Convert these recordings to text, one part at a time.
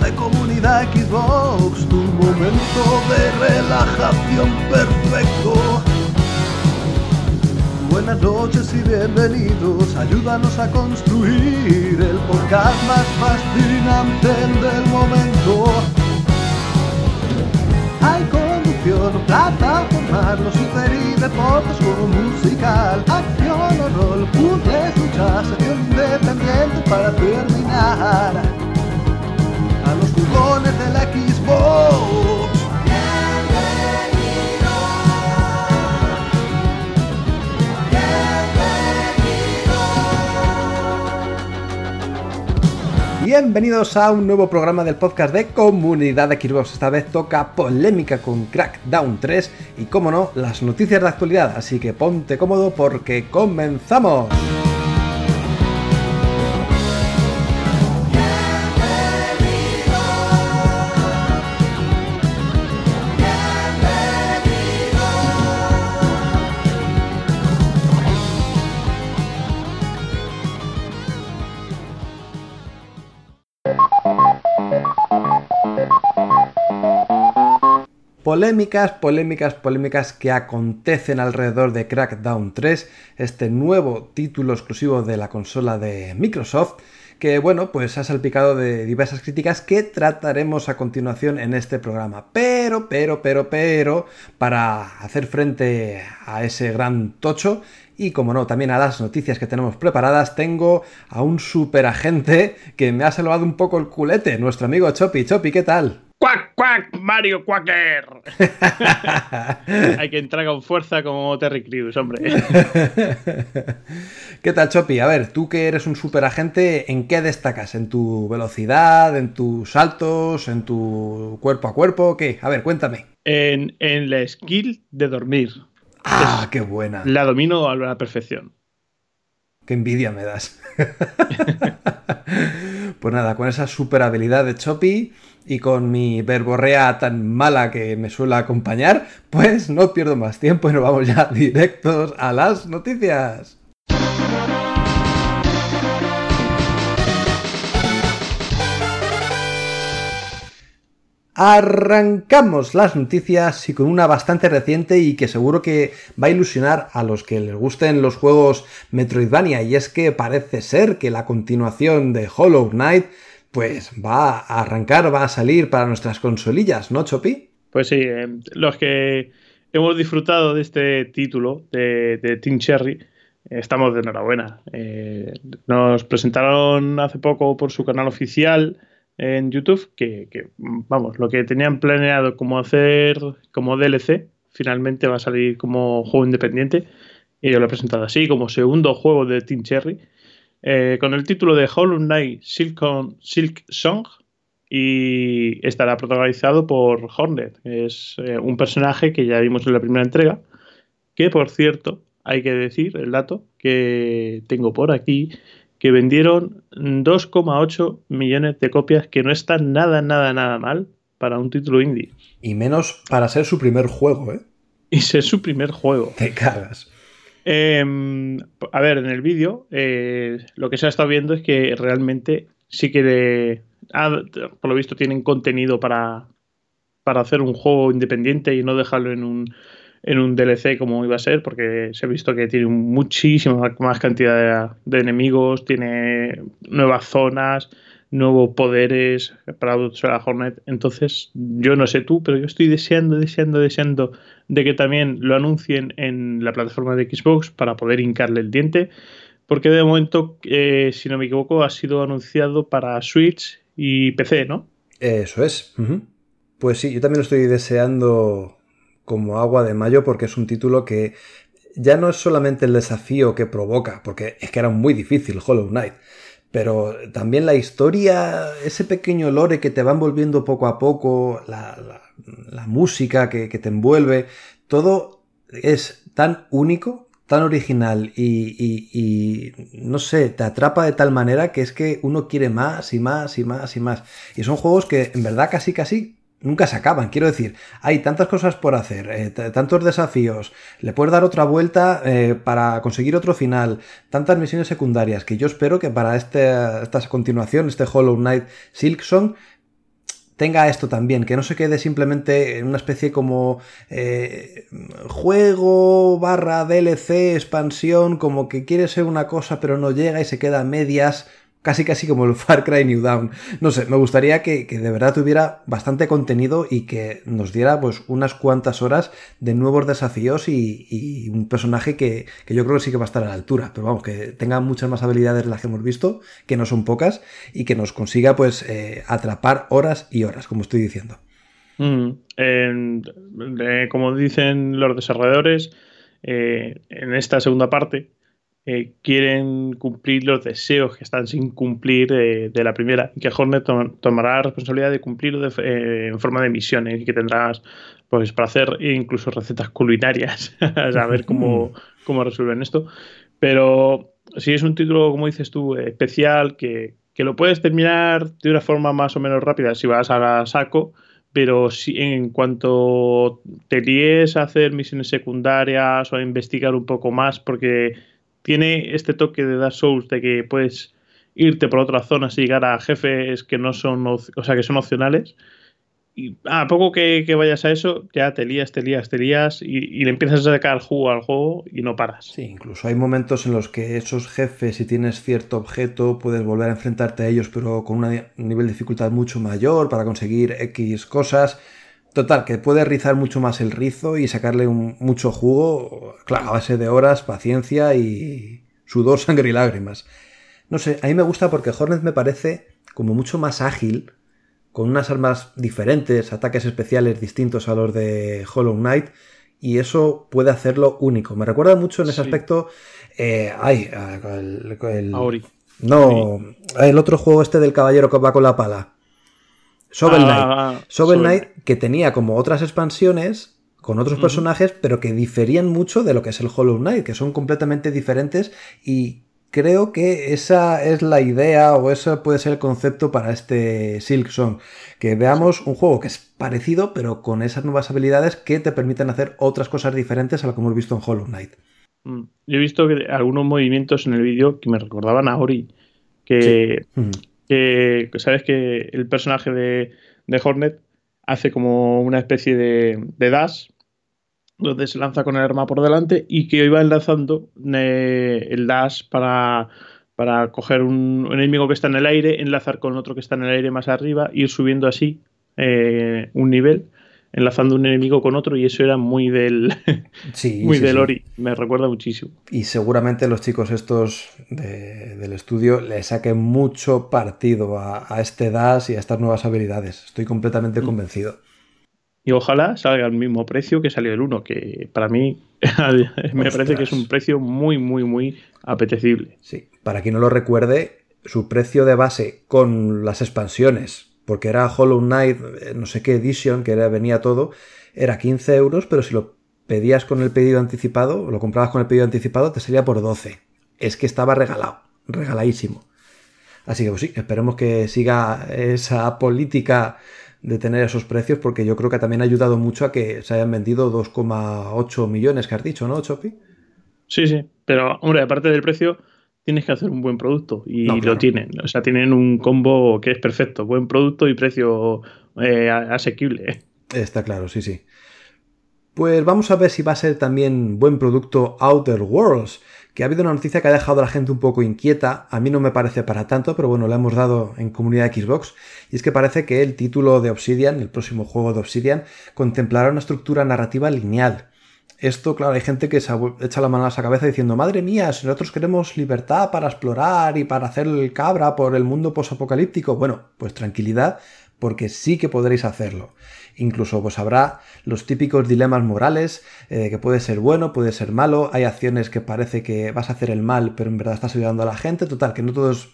de comunidad Xbox, tu momento de relajación perfecto. Buenas noches y bienvenidos, ayúdanos a construir el podcast más fascinante del momento. Hay conducción, plataforma, los super y deportes, juego musical, acción o rol, lucha, sección independiente para terminar. Jugones de la Xbox. Bienvenidos a un nuevo programa del podcast de Comunidad de Xbox. Esta vez toca polémica con Crackdown 3 y, como no, las noticias de actualidad. Así que ponte cómodo porque comenzamos. Polémicas, polémicas, polémicas que acontecen alrededor de Crackdown 3, este nuevo título exclusivo de la consola de Microsoft, que bueno, pues ha salpicado de diversas críticas que trataremos a continuación en este programa. Pero, pero, pero, pero, para hacer frente a ese gran tocho, y como no, también a las noticias que tenemos preparadas, tengo a un superagente que me ha salvado un poco el culete, nuestro amigo Chopi. Chopi, ¿qué tal? ¡Cuac, cuac! ¡Mario Quacker! Hay que entrar con fuerza como Terry Crews, hombre. ¿Qué tal, Chopi? A ver, tú que eres un superagente, ¿en qué destacas? ¿En tu velocidad? ¿En tus saltos? ¿En tu cuerpo a cuerpo? ¿Qué? A ver, cuéntame. En, en la skill de dormir. ¡Ah, qué buena! La domino a la perfección. Qué envidia me das. pues nada, con esa super habilidad de Chopi y con mi verborrea tan mala que me suele acompañar, pues no pierdo más tiempo y nos vamos ya directos a las noticias. Arrancamos las noticias y con una bastante reciente y que seguro que va a ilusionar a los que les gusten los juegos Metroidvania y es que parece ser que la continuación de Hollow Knight pues va a arrancar, va a salir para nuestras consolillas, ¿no, Chopi? Pues sí, eh, los que hemos disfrutado de este título de, Team Cherry, estamos de enhorabuena. Eh, nos presentaron hace poco por su canal oficial en YouTube que, vamos, lo que tenían planeado como hacer como DLC, finalmente va a salir como juego independiente. Y yo lo he presentado así, como segundo juego de Team Cherry, eh, con el título de Hollow Knight Silk Song. Y estará protagonizado por Hornet. Es eh, un personaje que ya vimos en la primera entrega. Que por cierto, hay que decir el dato que tengo por aquí que vendieron 2,8 millones de copias, que no está nada, nada, nada mal para un título indie. Y menos para ser su primer juego, ¿eh? Y ser su primer juego. Te cagas. Em, a ver, en el vídeo eh, lo que se ha estado viendo es que realmente sí que de, ah, por lo visto tienen contenido para, para hacer un juego independiente y no dejarlo en un en un DLC como iba a ser, porque se ha visto que tiene muchísima más cantidad de, enemigos, tiene nuevas zonas, nuevos poderes para la Hornet. Entonces, yo no sé tú, pero yo estoy deseando, deseando, deseando de que también lo anuncien en la plataforma de Xbox para poder hincarle el diente, porque de momento, eh, si no me equivoco, ha sido anunciado para Switch y PC, ¿no? Eso es. Pues sí, yo también lo estoy deseando como agua de mayo porque es un título que ya no es solamente el desafío que provoca, porque es que era muy difícil Hollow Knight, pero también la historia, ese pequeño lore que te va envolviendo poco a poco, la, música que, te envuelve, todo es tan único, tan original y, no sé, te atrapa de tal manera que es que uno quiere más y más y más y más. Y son juegos que en verdad casi casi nunca se acaban. Quiero decir, hay tantas cosas por hacer, eh, tantos desafíos, le puedes dar otra vuelta eh, para conseguir otro final, tantas misiones secundarias que yo espero que para este, esta continuación, este Hollow Knight Silksong, tenga esto también, que no se quede simplemente en una especie como eh, juego barra DLC, expansión, como que quiere ser una cosa pero no llega y se queda a medias casi casi como el Far Cry New Dawn. No sé, me gustaría que, de verdad tuviera bastante contenido y que nos diera pues unas cuantas horas de nuevos desafíos y, un personaje que, yo creo que sí que va a estar a la altura. Pero vamos, que tenga muchas más habilidades de las que hemos visto, que no son pocas, y que nos consiga pues eh, atrapar horas y horas, como estoy diciendo. Mm, como dicen los desarrolladores, eh, en esta segunda parte, eh, quieren cumplir los deseos que están sin cumplir de la primera y que Hornet tomará la responsabilidad de cumplirlo eh, en forma de misiones y que tendrás pues para hacer incluso recetas culinarias a ver cómo, cómo resuelven esto. Pero si es un título como dices tú especial que, que lo puedes terminar de una forma más o menos rápida si vas a saco pero si en cuanto te líes a hacer misiones secundarias o a investigar un poco más porque tiene este toque de Dark Souls de que puedes irte por otras zonas y llegar a jefes que no son, o sea, que son opcionales. Y a poco que, vayas a eso, ya te lías, te lías, te lías y, le empiezas a sacar jugo al juego y no paras. Sí, incluso hay momentos en los que esos jefes, si tienes cierto objeto, puedes volver a enfrentarte a ellos, pero con un nivel de dificultad mucho mayor para conseguir X cosas. Total, que puede rizar mucho más el rizo y sacarle mucho jugo, claro, a base de horas, paciencia y sudor, sangre y lágrimas. No sé, a mí me gusta porque Hornet me parece como mucho más ágil, con unas armas diferentes, ataques especiales distintos a los de Hollow Knight, y eso puede hacerlo único. Me recuerda mucho en ese aspecto. Eh, ay, el, el, No, el otro juego este del caballero que va con la pala. Shovel ah, Knight. Shovel Knight que tenía como otras expansiones con otros personajes, pero que diferían mucho de lo que es el Hollow Knight, que son completamente diferentes y creo que esa es la idea o eso puede ser el concepto para este Silk Song, que veamos un juego que es parecido, pero con esas nuevas habilidades que te permiten hacer otras cosas diferentes a lo que hemos visto en Hollow Knight. Mm. Yo he visto que algunos movimientos en el vídeo que me recordaban a Ori, que que sabes que el personaje de, Hornet hace como una especie de, dash donde se lanza con el arma por delante y que iba enlazando eh, el dash para, para coger un, enemigo que está en el aire, enlazar con otro que está en el aire más arriba, ir subiendo así eh, un nivel enlazando un enemigo con otro y eso era muy del muy del Ori, me recuerda muchísimo. Y seguramente los chicos estos del estudio le saquen mucho partido a, este DAS y a estas nuevas habilidades, estoy completamente mm. convencido. Y ojalá salga al mismo precio que salió el 1, que para mí me parece que es un precio muy, muy, muy apetecible. Sí, para quien no lo recuerde, su precio de base con las expansiones porque era Hollow Knight, eh, no sé qué edition, que venía todo, era 15 euros, pero si lo pedías con el pedido anticipado, o lo comprabas con el pedido anticipado, te salía por 12. Es que estaba regalado, regaladísimo. Así que pues sí, esperemos que siga esa política de tener esos precios, porque yo creo que también ha ayudado mucho a que se hayan vendido 2,8 millones que has dicho, ¿no, Chopi? Sí, sí, pero hombre, aparte del precio, tienes que hacer un buen producto y lo tienen. O sea, tienen un combo que es perfecto, buen producto y precio eh, asequible. Está claro, sí, sí. Pues vamos a ver si va a ser también buen producto Outer Worlds, que ha habido una noticia que ha dejado a la gente un poco inquieta, a mí no me parece para tanto, pero bueno, la hemos dado en comunidad Xbox, y es que parece que el título de Obsidian, el próximo juego de Obsidian, contemplará una estructura narrativa lineal, esto, claro, hay gente que se echa la mano a la cabeza diciendo, madre mía, si nosotros queremos libertad para explorar y para hacer el cabra por el mundo posapocalíptico, bueno, pues tranquilidad, porque sí que podréis hacerlo. Incluso pues habrá los típicos dilemas morales, eh, que puede ser bueno, puede ser malo, hay acciones que parece que vas a hacer el mal, pero en verdad estás ayudando a la gente, total, que no todo es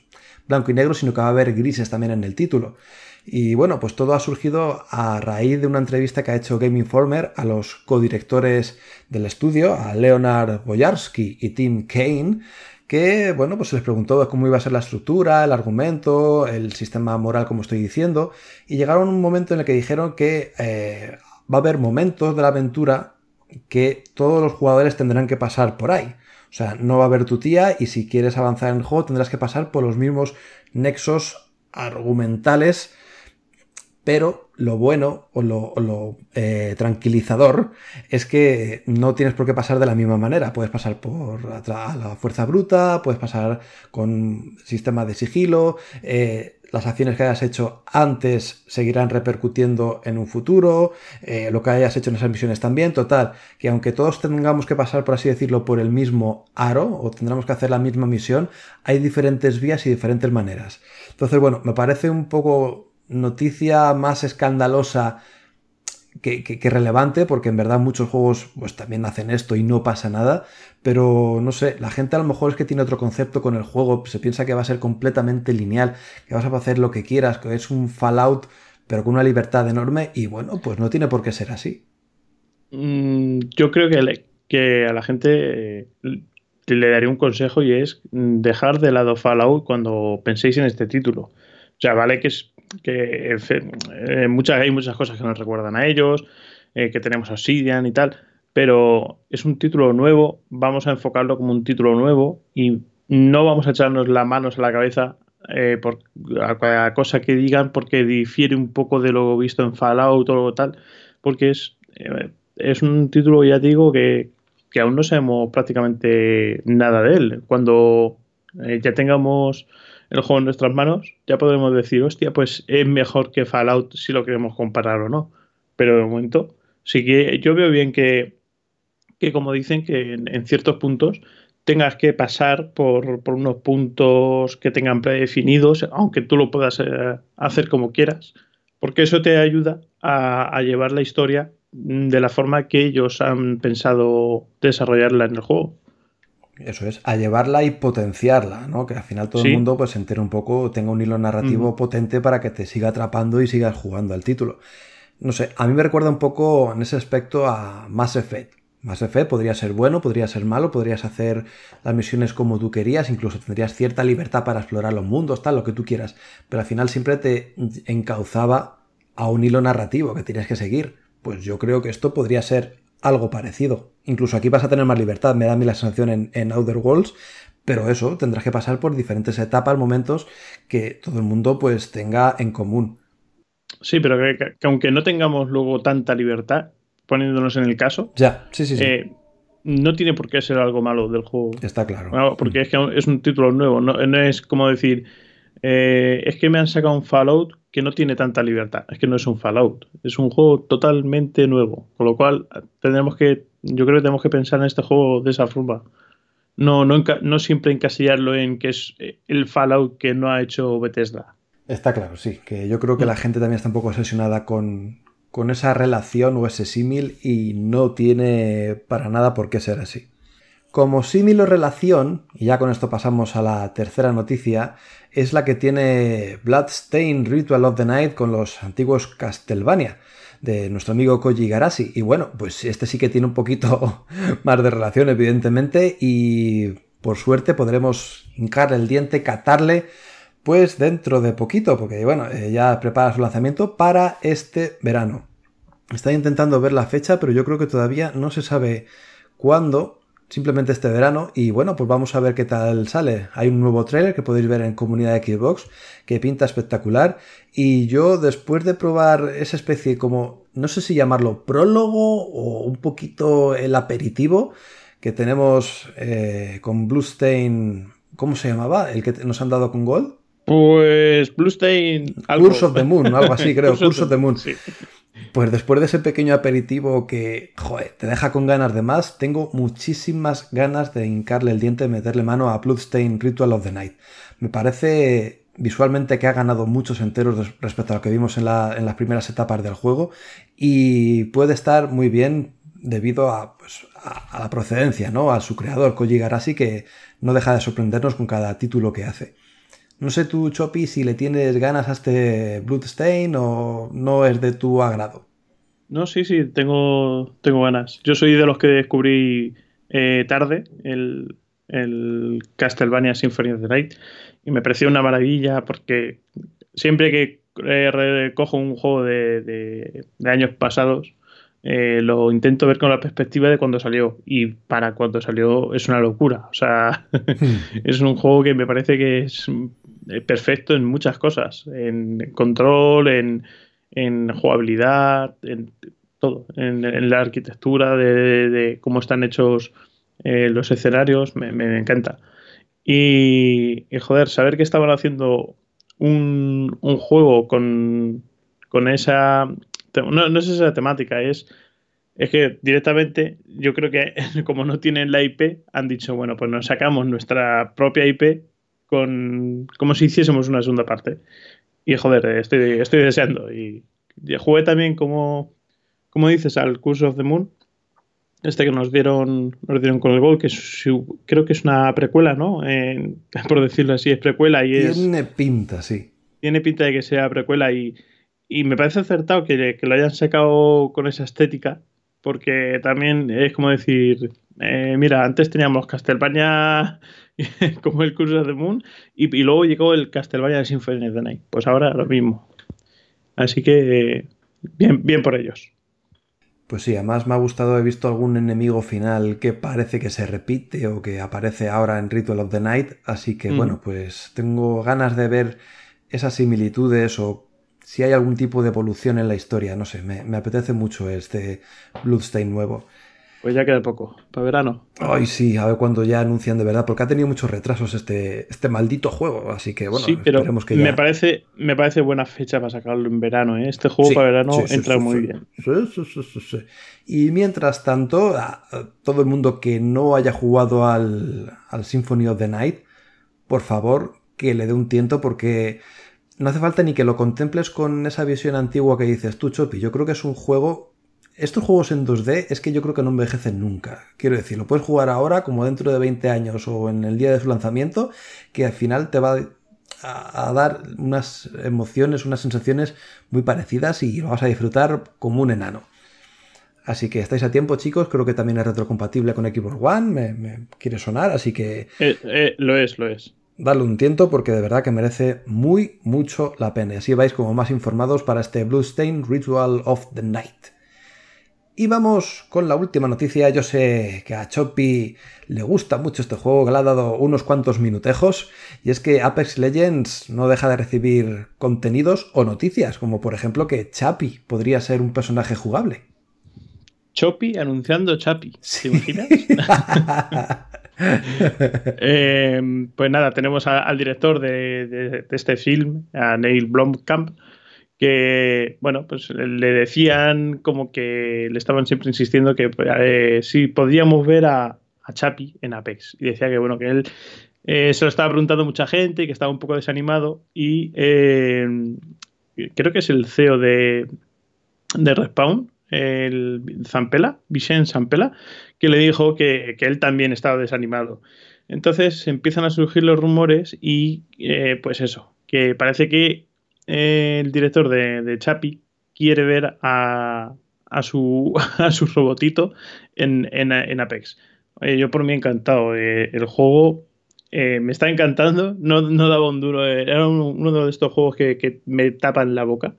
blanco y negro, sino que va a haber grises también en el título. Y bueno, pues todo ha surgido a raíz de una entrevista que ha hecho Game Informer a los codirectores del estudio, a Leonard Boyarsky y Tim Kane, que, bueno, pues se les preguntó cómo iba a ser la estructura, el argumento, el sistema moral, como estoy diciendo, y llegaron a un momento en el que dijeron que eh, va a haber momentos de la aventura que todos los jugadores tendrán que pasar por ahí. O sea, no va a haber tu tía y si quieres avanzar en el juego tendrás que pasar por los mismos nexos argumentales pero lo bueno o lo, eh, tranquilizador es que no tienes por qué pasar de la misma manera. Puedes pasar por la fuerza bruta, puedes pasar con sistema de sigilo, eh, las acciones que hayas hecho antes seguirán repercutiendo en un futuro, eh, lo que hayas hecho en esas misiones también. Total, que aunque todos tengamos que pasar, por así decirlo, por el mismo aro o tendremos que hacer la misma misión, hay diferentes vías y diferentes maneras. Entonces, bueno, me parece un poco noticia más escandalosa que, relevante, porque en verdad muchos juegos pues también hacen esto y no pasa nada, pero no sé, la gente a lo mejor es que tiene otro concepto con el juego, se piensa que va a ser completamente lineal, que vas a hacer lo que quieras, que es un Fallout, pero con una libertad enorme, y bueno, pues no tiene por qué ser así. Mm, yo creo que, que a la gente eh, le daría un consejo y es dejar de lado Fallout cuando penséis en este título. O sea, vale que es que eh, muchas, hay muchas cosas que nos recuerdan a ellos, eh, que tenemos Obsidian y tal, pero es un título nuevo, vamos a enfocarlo como un título nuevo y no vamos a echarnos las manos a la cabeza eh, por a cada cosa que digan porque difiere un poco de lo visto en Fallout o lo tal, porque es, es un título, ya digo, que, que aún no sabemos prácticamente nada de él. Cuando ya tengamos el juego en nuestras manos, ya podremos decir, hostia, pues es mejor que Fallout si lo queremos comparar o no. Pero de momento, sí que yo veo bien que, que como dicen, que en, ciertos puntos tengas que pasar por, unos puntos que tengan predefinidos, aunque tú lo puedas eh, hacer como quieras, porque eso te ayuda a llevar la historia de la forma que ellos han pensado desarrollarla en el juego. Eso es, a llevarla y potenciarla, ¿no? Que al final todo el mundo pues se entere un poco, tenga un hilo narrativo potente para que te siga atrapando y sigas jugando al título. No sé, a mí me recuerda un poco en ese aspecto a Mass Effect. Mass Effect podría ser bueno, podría ser malo, podrías hacer las misiones como tú querías, incluso tendrías cierta libertad para explorar los mundos, tal, lo que tú quieras, pero al final siempre te encauzaba a un hilo narrativo que tenías que seguir. Pues yo creo que esto podría ser algo parecido. Incluso aquí vas a tener más libertad, me da a mí la sensación en, en Outer Worlds, pero eso, tendrás que pasar por diferentes etapas, momentos que todo el mundo pues tenga en común. Sí, pero que, aunque no tengamos luego tanta libertad, poniéndonos en el caso, ya, sí, sí, sí. Eh, no tiene por qué ser algo malo del juego. Está claro. porque es que es un título nuevo, no, no es como decir, eh, es que me han sacado un Fallout que no tiene tanta libertad. Es que no es un Fallout, es un juego totalmente nuevo. Con lo cual, tendremos que, yo creo que tenemos que pensar en este juego de esa forma. No, no, no siempre encasillarlo en que es el Fallout que no ha hecho Bethesda. Está claro, sí. Que yo creo que la mm. gente también está un poco obsesionada con, con esa relación o ese símil y no tiene para nada por qué ser así. Como símil o relación, y ya con esto pasamos a la tercera noticia, es la que tiene Bloodstain Ritual of the Night con los antiguos Castlevania de nuestro amigo Koji Garashi. Y bueno, pues este sí que tiene un poquito más de relación, evidentemente, y por suerte podremos hincarle el diente, catarle, pues dentro de poquito, porque bueno, eh, ya prepara su lanzamiento para este verano. Está intentando ver la fecha, pero yo creo que todavía no se sabe cuándo, simplemente este verano y bueno, pues vamos a ver qué tal sale. Hay un nuevo trailer que podéis ver en comunidad de Xbox que pinta espectacular y yo después de probar esa especie como, no sé si llamarlo prólogo o un poquito el aperitivo que tenemos eh, con Bluestain, ¿cómo se llamaba? El que nos han dado con Gold. Pues Bluestain... Curse of the Moon, algo así creo, Curse of the Moon. Pues después de ese pequeño aperitivo que, te deja con ganas de más, tengo muchísimas ganas de hincarle el diente y meterle mano a Bloodstain Ritual of the Night. Me parece visualmente que ha ganado muchos enteros respecto a lo que vimos en, las primeras etapas del juego y puede estar muy bien debido a, pues, la procedencia, ¿no? A su creador, Koji Garashi, que no deja de sorprendernos con cada título que hace. No sé tú, Chopi, si le tienes ganas a este Bloodstain o no es de tu agrado. No, sí, sí, tengo, tengo ganas. Yo soy de los que descubrí eh, tarde el, el Castlevania Symphony of the Night y me pareció una maravilla porque siempre que eh, recojo un juego de, años pasados eh, lo intento ver con la perspectiva de cuando salió y para cuando salió es una locura o sea hmm. es un juego que me parece que es eh, perfecto en muchas cosas en control en, jugabilidad en todo en, la arquitectura de, cómo están hechos los escenarios me, me encanta y, joder, saber que estaban haciendo un, juego con, esa. No, es esa temática, es. Es que directamente yo creo que como no tienen la IP, han dicho, bueno, pues nos sacamos nuestra propia IP con como si hiciésemos una segunda parte. Y joder, estoy, estoy deseando. Y, jugué también como, como dices al Curse of the Moon este que nos dieron, nos dieron con el gol, que creo que es una precuela, ¿no? por decirlo así, es precuela y es... Tiene pinta, sí. Tiene pinta de que sea precuela y, me parece acertado que, lo hayan sacado con esa estética, porque también es como decir, eh, mira, antes teníamos Castlevania como el Curse of the Moon y, luego llegó el Castlevania Symphony of the Night. Pues ahora lo mismo. Así que bien, bien por ellos. Pues sí, además me ha gustado, he visto algún enemigo final que parece que se repite o que aparece ahora en Ritual of the Night, así que mm. bueno, pues tengo ganas de ver esas similitudes o si hay algún tipo de evolución en la historia, no sé, me, me apetece mucho este Bloodstain nuevo. Pues ya queda poco, para verano. Ay, sí, a ver cuándo ya anuncian de verdad, porque ha tenido muchos retrasos este, este maldito juego, así que bueno, sí, pero que me, parece, me parece buena fecha para sacarlo en verano, ¿eh? Este juego para verano entra muy bien. Y mientras tanto, todo el mundo que no haya jugado al, al Symphony of the Night, por favor, que le dé un tiento porque no hace falta ni que lo contemples con esa visión antigua que dices tú, Chopi. Yo creo que es un juego estos juegos en 2D es que yo creo que no envejecen nunca. Quiero decir, lo puedes jugar ahora como dentro de 20 años o en el día de su lanzamiento, que al final te va a, dar unas emociones, unas sensaciones muy parecidas y lo vas a disfrutar como un enano. Así que estáis a tiempo, chicos. Creo que también es retrocompatible con Xbox One. Me, quiere sonar, así que. Eh, eh, lo es, lo es. Dale un tiento porque de verdad que merece muy, mucho la pena. Así vais como más informados para este Bluestain Ritual of the Night. Y vamos con la última noticia. Yo sé que a Choppy le gusta mucho este juego, que le ha dado unos cuantos minutejos. Y es que Apex Legends no deja de recibir contenidos o noticias, como por ejemplo que Chappy podría ser un personaje jugable. Choppy anunciando Chappy. ¿Te imaginas? Eh, pues nada, tenemos al director de, este film, a Neil Blomkamp, que, bueno, pues le decían como que le estaban siempre insistiendo que eh, si podíamos ver a, Chapi en Apex. Y decía que, bueno, que él eh, se lo estaba preguntando mucha gente y que estaba un poco desanimado. Y creo que es el CEO de, de Respawn, el Zampela, Vicente Zampela, que le dijo que, que, él también estaba desanimado. Entonces empiezan a surgir los rumores y, pues eso, que parece que el director de, de Chapi quiere ver a, a, su, a su robotito en, en, Apex. yo por mí encantado. Eh, el juego eh, me está encantando. No, no, daba un duro. Eh, era uno de estos juegos que, que, me tapan la boca.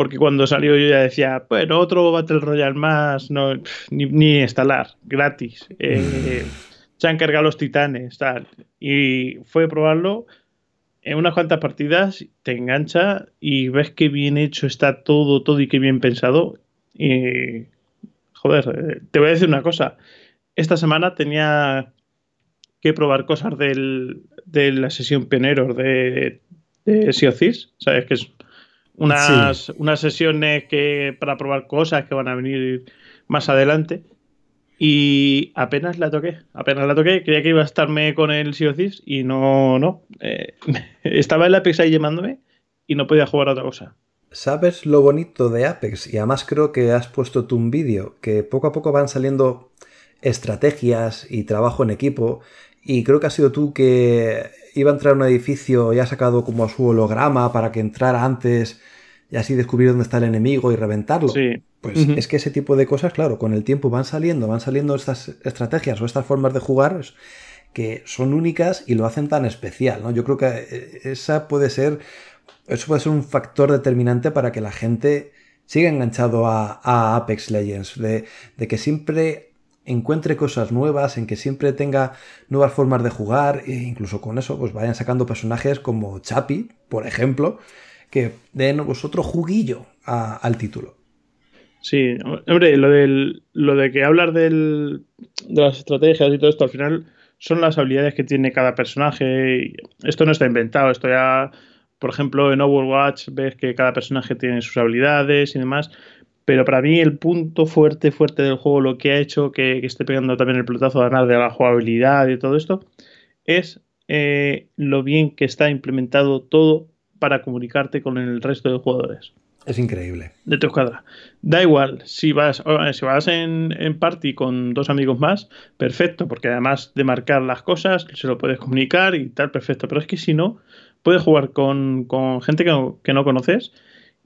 Porque cuando salió yo ya decía, bueno, otro Battle Royale más, no, ni, ni instalar, gratis. se han cargado los titanes, tal. Y fue probarlo en unas cuantas partidas te engancha y ves que bien hecho está todo, todo y qué bien pensado. Y, joder, eh, te voy a decir una cosa. Esta semana tenía que probar cosas del, de la sesión pioneros de, de Sea ¿Sabes? Que es unas, unas sesiones que para probar cosas que van a venir más adelante. Y apenas la toqué, apenas la toqué, creía que iba a estarme con el Sea y no, no. Eh, estaba el Apex ahí llamándome y no podía jugar a otra cosa. ¿Sabes lo bonito de Apex? Y además creo que has puesto tú un vídeo, que poco a poco van saliendo estrategias y trabajo en equipo. Y creo que has sido tú que iba a entrar a un edificio y ha sacado como su holograma para que entrara antes y así descubrir dónde está el enemigo y reventarlo. Sí. Pues es que ese tipo de cosas, claro, con el tiempo van saliendo, van saliendo estas estrategias o estas formas de jugar que son únicas y lo hacen tan especial, ¿no? Yo creo que eh, esa puede ser, eso puede ser un factor determinante para que la gente siga enganchado a, Apex Legends, de, de, que siempre encuentre cosas nuevas, en que siempre tenga nuevas formas de jugar e incluso con eso pues vayan sacando personajes como Chapi, por ejemplo, que den otro juguillo al título. Sí, hombre, lo, del, lo de que hablar del, de las estrategias y todo esto, al final son las habilidades que tiene cada personaje. Esto no está inventado, esto ya, por ejemplo, en Overwatch ves que cada personaje tiene sus habilidades y demás. Pero para mí el punto fuerte, fuerte del juego, lo que ha hecho que, esté pegando también el pelotazo de ganar de la jugabilidad y todo esto, es eh, lo bien que está implementado todo para comunicarte con el resto de jugadores. Es increíble. De tu escuadra. Da igual, si vas, si vas en, en, party con dos amigos más, perfecto, porque además de marcar las cosas, se lo puedes comunicar y tal, perfecto. Pero es que si no, puedes jugar con, gente que no, que no, conoces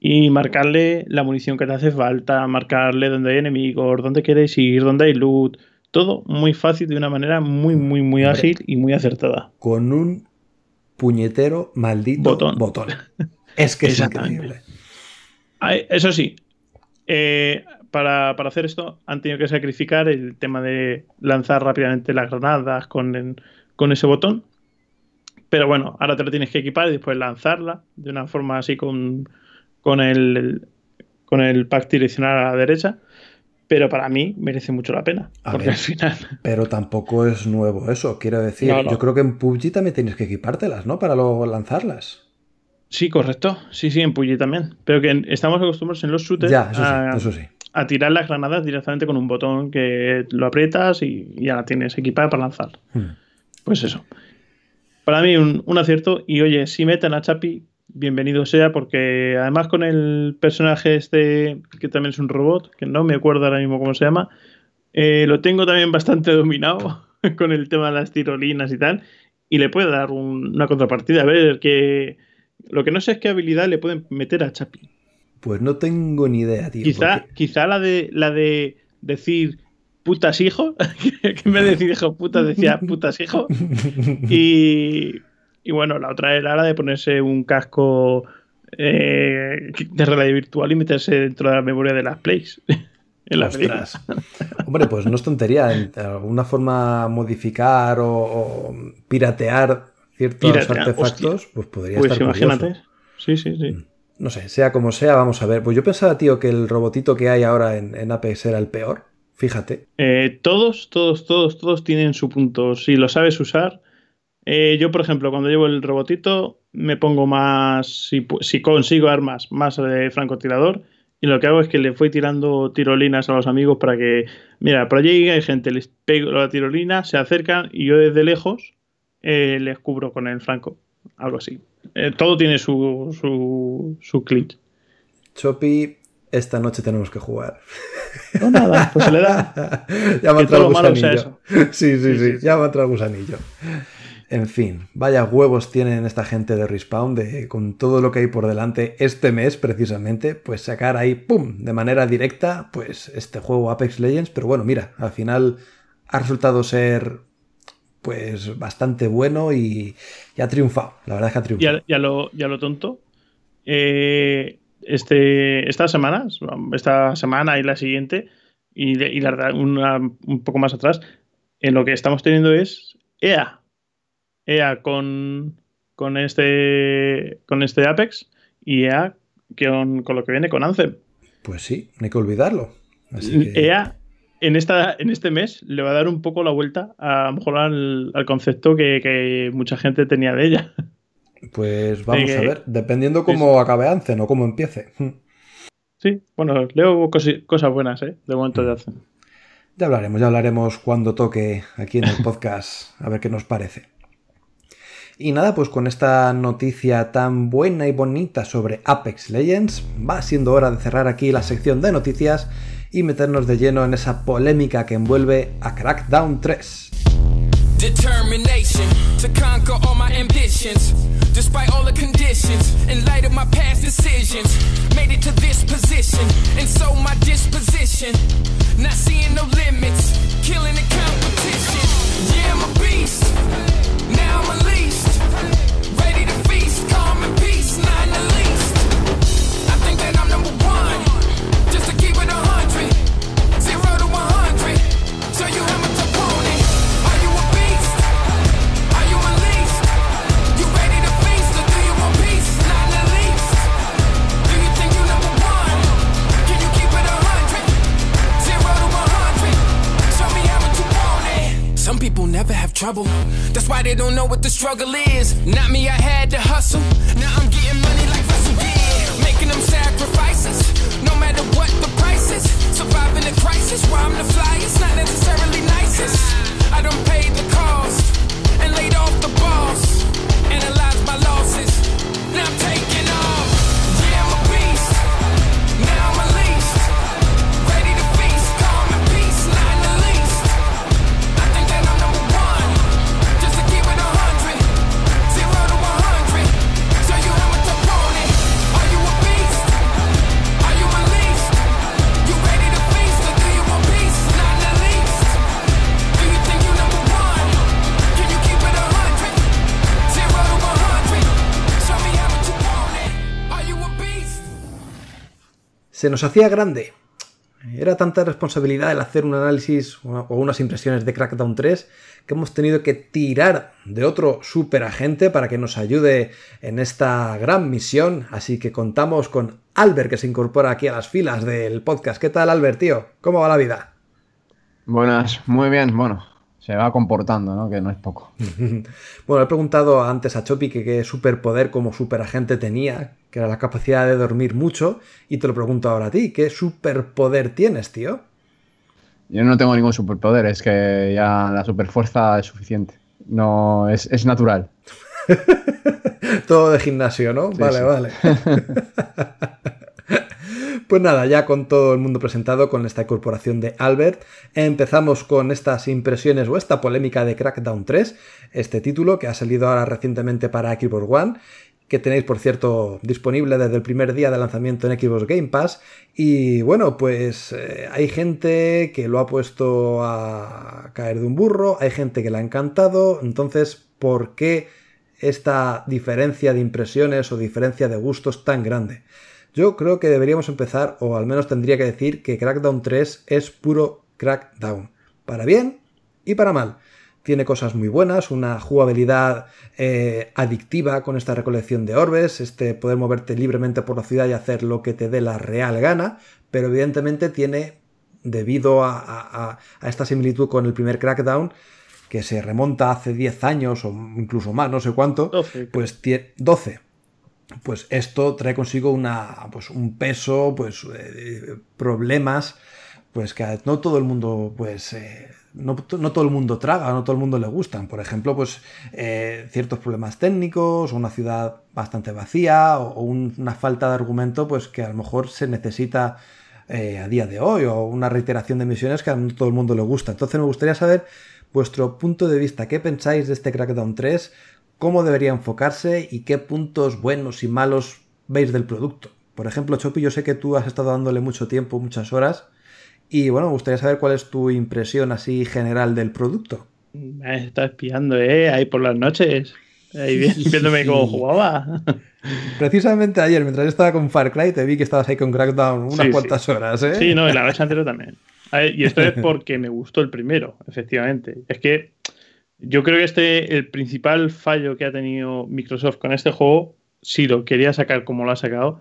y marcarle la munición que te hace falta, marcarle dónde hay enemigos, dónde quieres ir, dónde hay loot. Todo muy fácil, de una manera muy, muy, muy ágil y muy acertada. Con un puñetero maldito botón. Es que es increíble. Eso sí, eh, para, hacer esto han tenido que sacrificar el tema de lanzar rápidamente las granadas con, con ese botón. Pero bueno, ahora te lo tienes que equipar y después lanzarla de una forma así con, con, el, con el pack direccional a la derecha. Pero para mí merece mucho la pena. porque al final. Pero tampoco es nuevo eso. Quiero decir, yo creo que en PUBG también tienes que equipártelas, ¿no? Para luego lanzarlas. Sí, correcto. Sí, sí, en PUBG también. Pero que estamos acostumbrados en los shooters a, tirar las granadas directamente con un botón que lo aprietas y, ya la tienes equipada para lanzar. Hmm. Pues eso. Para mí un, acierto. Y oye, si meten a Chapi, bienvenido sea, porque además con el personaje este, que también es un robot, que no me acuerdo ahora mismo cómo se llama, eh, lo tengo también bastante dominado con el tema de las tirolinas y tal. Y le puede dar una contrapartida, a ver qué lo que no sé es qué habilidad le pueden meter a Chapi. Pues no tengo ni idea, tío. Quizá, quizá la de la de decir putas hijo, que en vez de decir hijo puta decía putas hijo. Y, y bueno, la otra era la de ponerse un casco eh, de realidad virtual y meterse dentro de la memoria de las plays. en las Hombre, pues no es tontería. De alguna forma modificar o piratear ciertos artefactos, pues podría pues estar imagínate. Sí, sí, sí. Mm. No sé, sea como sea, vamos a ver. Pues yo pensaba, tío, que el robotito que hay ahora en, Apex era el peor. Fíjate. Eh, todos, todos, todos, todos tienen su punto. Si lo sabes usar. Eh, yo, por ejemplo, cuando llevo el robotito, me pongo más. Si, consigo armas, más de francotirador. Y lo que hago es que le fui tirando tirolinas a los amigos para que. Mira, por allí hay gente, les pego la tirolina, se acercan y yo desde lejos eh, les cubro con el franco. Algo así. Eh, todo tiene su, su, su clic. Chopi, esta noche tenemos que jugar. No, nada, pues se le da. ya me ha entrado gusanillo. Sí, sí, sí, ya me ha entrado gusanillo. En fin, vaya huevos tienen esta gente de Respawn de con todo lo que hay por delante este mes precisamente, pues sacar ahí, ¡pum!, de manera directa, pues este juego Apex Legends, pero bueno, mira, al final ha resultado ser pues bastante bueno y, ha triunfado. La verdad es que ha triunfado. Ya, lo, ya lo tonto. Eh, este, estas semanas, esta semana y la siguiente, y, la verdad, un poco más atrás, en lo que estamos teniendo es EA. EA con, con, este, con este Apex y EA con, con lo que viene con Anthem. Pues sí, no hay que olvidarlo. EA en, esta, en este mes le va a dar un poco la vuelta a, lo mejor al, concepto que, mucha gente tenía de ella. Pues vamos a ver, dependiendo cómo acabe Anzen o cómo empiece. Sí, bueno, leo cosas buenas, ¿eh? De momento de Anzen. Ya hablaremos, ya hablaremos cuando toque aquí en el podcast, a ver qué nos parece. Y nada, pues con esta noticia tan buena y bonita sobre Apex Legends, va siendo hora de cerrar aquí la sección de noticias y meternos de lleno en esa polémica que envuelve a Crackdown 3. Determination to conquer all my ambitions. Despite all the conditions, in light of my past decisions, made it to this position, and so my disposition. Not seeing no limits, killing the competition. Yeah, I'm a beast. Now I'm unleashed. Some people never have trouble. That's why they don't know what the struggle is. Not me, I had to hustle. Now I'm getting money like Russell did. Making them sacrifices. No matter what the price is. Surviving the crisis. Why I'm the flyest, not necessarily nicest. I don't pay the cost. And laid off the boss. Analyze my losses. Now I'm Se nos hacía grande. Era tanta responsabilidad el hacer un análisis o unas impresiones de Crackdown 3 que hemos tenido que tirar de otro superagente para que nos ayude en esta gran misión. Así que contamos con Albert que se incorpora aquí a las filas del podcast. ¿Qué tal Albert, tío? ¿Cómo va la vida? Buenas, muy bien. Bueno, se va comportando, ¿no? Que no es poco. Bueno, he preguntado antes a Chopi que qué superpoder como superagente tenía, que era la capacidad de dormir mucho, y te lo pregunto ahora a ti, ¿qué superpoder tienes, tío? Yo no tengo ningún superpoder, es que ya la superfuerza es suficiente. No, es, es natural. Todo de gimnasio, ¿no? Sí, vale, sí. vale. Pues nada, ya con todo el mundo presentado, con esta incorporación de Albert, empezamos con estas impresiones o esta polémica de Crackdown 3, este título que ha salido ahora recientemente para Xbox One, que tenéis por cierto disponible desde el primer día de lanzamiento en Xbox Game Pass. Y bueno, pues eh, hay gente que lo ha puesto a caer de un burro, hay gente que le ha encantado, entonces, ¿por qué esta diferencia de impresiones o diferencia de gustos tan grande? Yo creo que deberíamos empezar, o al menos tendría que decir, que Crackdown 3 es puro Crackdown. Para bien y para mal. Tiene cosas muy buenas, una jugabilidad eh, adictiva con esta recolección de orbes, este poder moverte libremente por la ciudad y hacer lo que te dé la real gana, pero evidentemente tiene, debido a, a- a- a esta similitud con el primer Crackdown, que se remonta hace 10 años o incluso más, no sé cuánto, 12, pues tie- 12 pues esto trae consigo una, pues un peso, pues eh, problemas, pues que no todo el mundo, pues eh, no, no todo el mundo traga, no todo el mundo le gustan. Por ejemplo, pues eh, ciertos problemas técnicos, o una ciudad bastante vacía, o, o un- una falta de argumento, pues que a lo mejor se necesita a día de hoy, o una reiteración de misiones que a no todo el mundo le gusta. Entonces me gustaría saber vuestro punto de vista, qué pensáis de este Crackdown 3, cómo debería enfocarse y qué puntos buenos y malos veis del producto. Por ejemplo, Chopi, yo sé que tú has estado dándole mucho tiempo, muchas horas, y bueno, me gustaría saber cuál es tu impresión así general del producto. Me está espiando, ¿eh? Ahí por las noches. Ahí vi- viéndome cómo jugaba. Precisamente ayer, mientras yo estaba con Far Cry, te vi que estabas ahí con Crackdown unas Sí, sí. cuantas horas, ¿eh? Sí, no, y la vez anterior también. Ver, y esto es porque me gustó el primero, efectivamente. Es que yo creo que este, el principal fallo que ha tenido Microsoft con este juego, si lo quería sacar como lo ha sacado,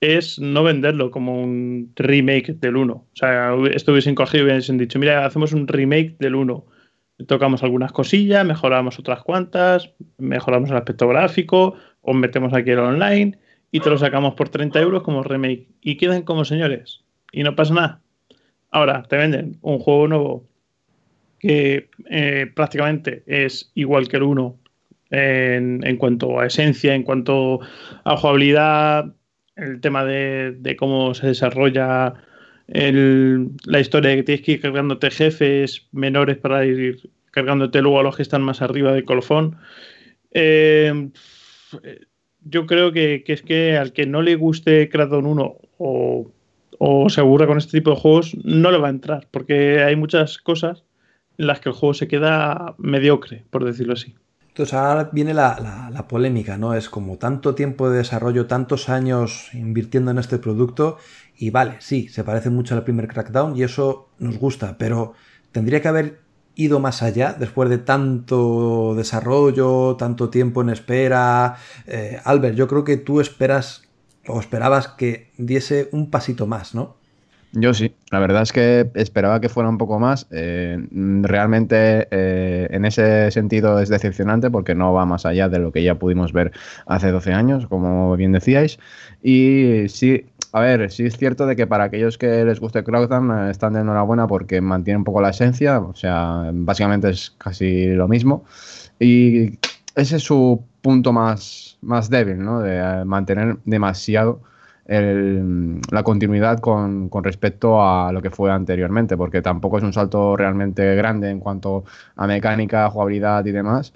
es no venderlo como un remake del 1. O sea, esto hubiesen cogido y hubiesen dicho, mira, hacemos un remake del 1. Tocamos algunas cosillas, mejoramos otras cuantas, mejoramos el aspecto gráfico, os metemos aquí el online y te lo sacamos por 30 euros como remake. Y quedan como señores. Y no pasa nada. Ahora, te venden un juego nuevo que eh, prácticamente es igual que el 1 en, cuanto a esencia, en cuanto a jugabilidad, el tema de, cómo se desarrolla la historia de que tienes que ir cargándote jefes menores para ir cargándote luego a los que están más arriba del colofón. Eh, yo creo que, es que al que no le guste Crackdown 1 o, o, se aburra con este tipo de juegos, no le va a entrar, porque hay muchas cosas las que el juego se queda mediocre, por decirlo así. Entonces ahora viene la, polémica, ¿no? Es como tanto tiempo de desarrollo, tantos años invirtiendo en este producto y vale, sí, se parece mucho al primer Crackdown y eso nos gusta, pero tendría que haber ido más allá después de tanto desarrollo, tanto tiempo en espera. Eh, Albert, yo creo que tú esperas o esperabas que diese un pasito más, ¿no? Yo sí, la verdad es que esperaba que fuera un poco más. Eh, realmente eh, en ese sentido es decepcionante porque no va más allá de lo que ya pudimos ver hace 12 años, como bien decíais. Y sí, a ver, sí es cierto de que para aquellos que les guste Crackdown eh, están de enhorabuena porque mantiene un poco la esencia, o sea, básicamente es casi lo mismo. Y ese es su punto más, más débil, ¿no? De mantener demasiado la continuidad con, respecto a lo que fue anteriormente, porque tampoco es un salto realmente grande en cuanto a mecánica, jugabilidad y demás,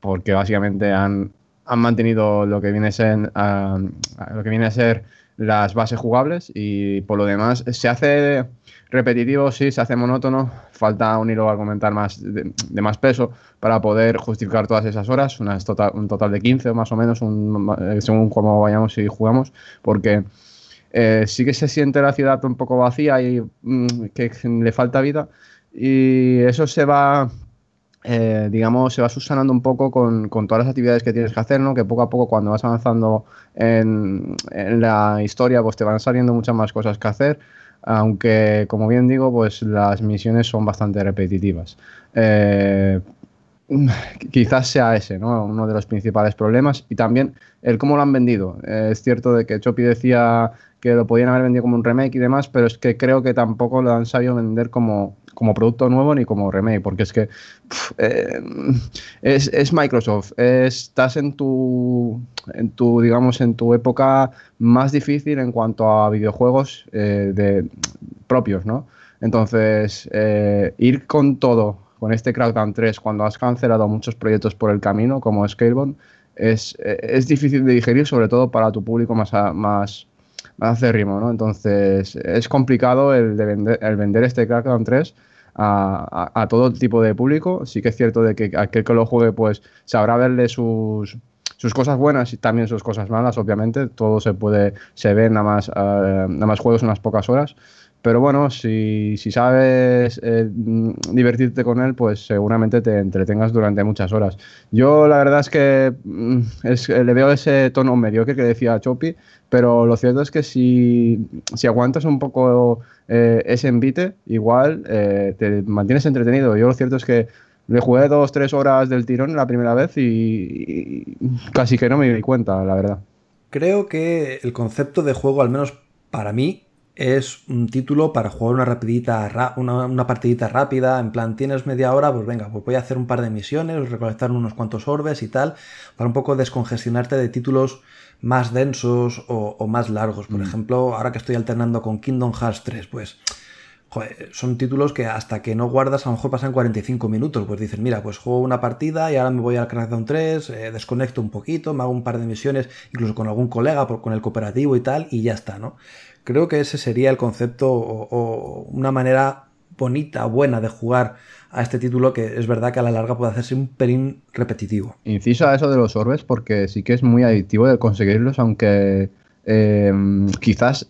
porque básicamente han, mantenido lo que viene a ser, lo que viene a ser las bases jugables y por lo demás se hace repetitivo, sí, se hace monótono, falta un hilo argumental más de, más peso para poder justificar todas esas horas, una, total, un total de 15 más o menos, un, según cómo vayamos y jugamos, porque eh, sí que se siente la ciudad un poco vacía y mm, que le falta vida y eso se va eh, digamos, se va subsanando un poco con, todas las actividades que tienes que hacer, ¿no? Que poco a poco cuando vas avanzando en, en, la historia, pues te van saliendo muchas más cosas que hacer aunque como bien digo, pues las misiones son bastante repetitivas. Eh, quizás sea ese, ¿no? Uno de los principales problemas y también el cómo lo han vendido. es cierto de que Chopi decía que lo podían haber vendido como un remake y demás, pero es que creo que tampoco lo han sabido vender como, como producto nuevo ni como remake, porque es que eh, es, Microsoft, estás en tu, en tu, digamos, en tu época más difícil en cuanto a videojuegos eh, de, propios, ¿no? Entonces, eh, ir con todo, con este Crackdown 3, cuando has cancelado muchos proyectos por el camino, como Scalebone, es, es difícil de digerir, sobre todo para tu público más, más, ritmo, ¿no? Entonces, es complicado el, de vender, el vender este Crackdown 3 a, a, todo tipo de público. Sí que es cierto de que aquel que lo juegue, pues sabrá verle sus, sus cosas buenas y también sus cosas malas, obviamente. Todo se puede, se ve nada más, uh, nada más juegos unas pocas horas. Pero bueno, si, si sabes eh, divertirte con él, pues seguramente te entretengas durante muchas horas. Yo la verdad es que mm, le veo ese tono mediocre que decía Chopi, pero lo cierto es que si, si aguantas un poco eh, ese envite, igual eh, te mantienes entretenido. Yo lo cierto es que le jugué dos, tres horas del tirón la primera vez y casi que no me di cuenta, la verdad. Creo que el concepto de juego, al menos para mí, es un título para jugar una rapidita, una, partidita rápida, en plan, tienes media hora, pues venga, pues voy a hacer un par de misiones, recolectar unos cuantos orbes y tal, para un poco descongestionarte de títulos más densos o, más largos. Por mm. ejemplo, ahora que estoy alternando con Kingdom Hearts 3, pues son títulos que hasta que no guardas a lo mejor pasan 45 minutos. Pues dices, mira, pues juego una partida y ahora me voy al Crackdown 3, eh, desconecto un poquito, me hago un par de misiones, incluso con algún colega, con el cooperativo y tal, y ya está, ¿no? Creo que ese sería el concepto o, una manera bonita, buena de jugar a este título que es verdad que a la larga puede hacerse un pelín repetitivo. Inciso a eso de los orbes porque sí que es muy adictivo de conseguirlos, aunque em, quizás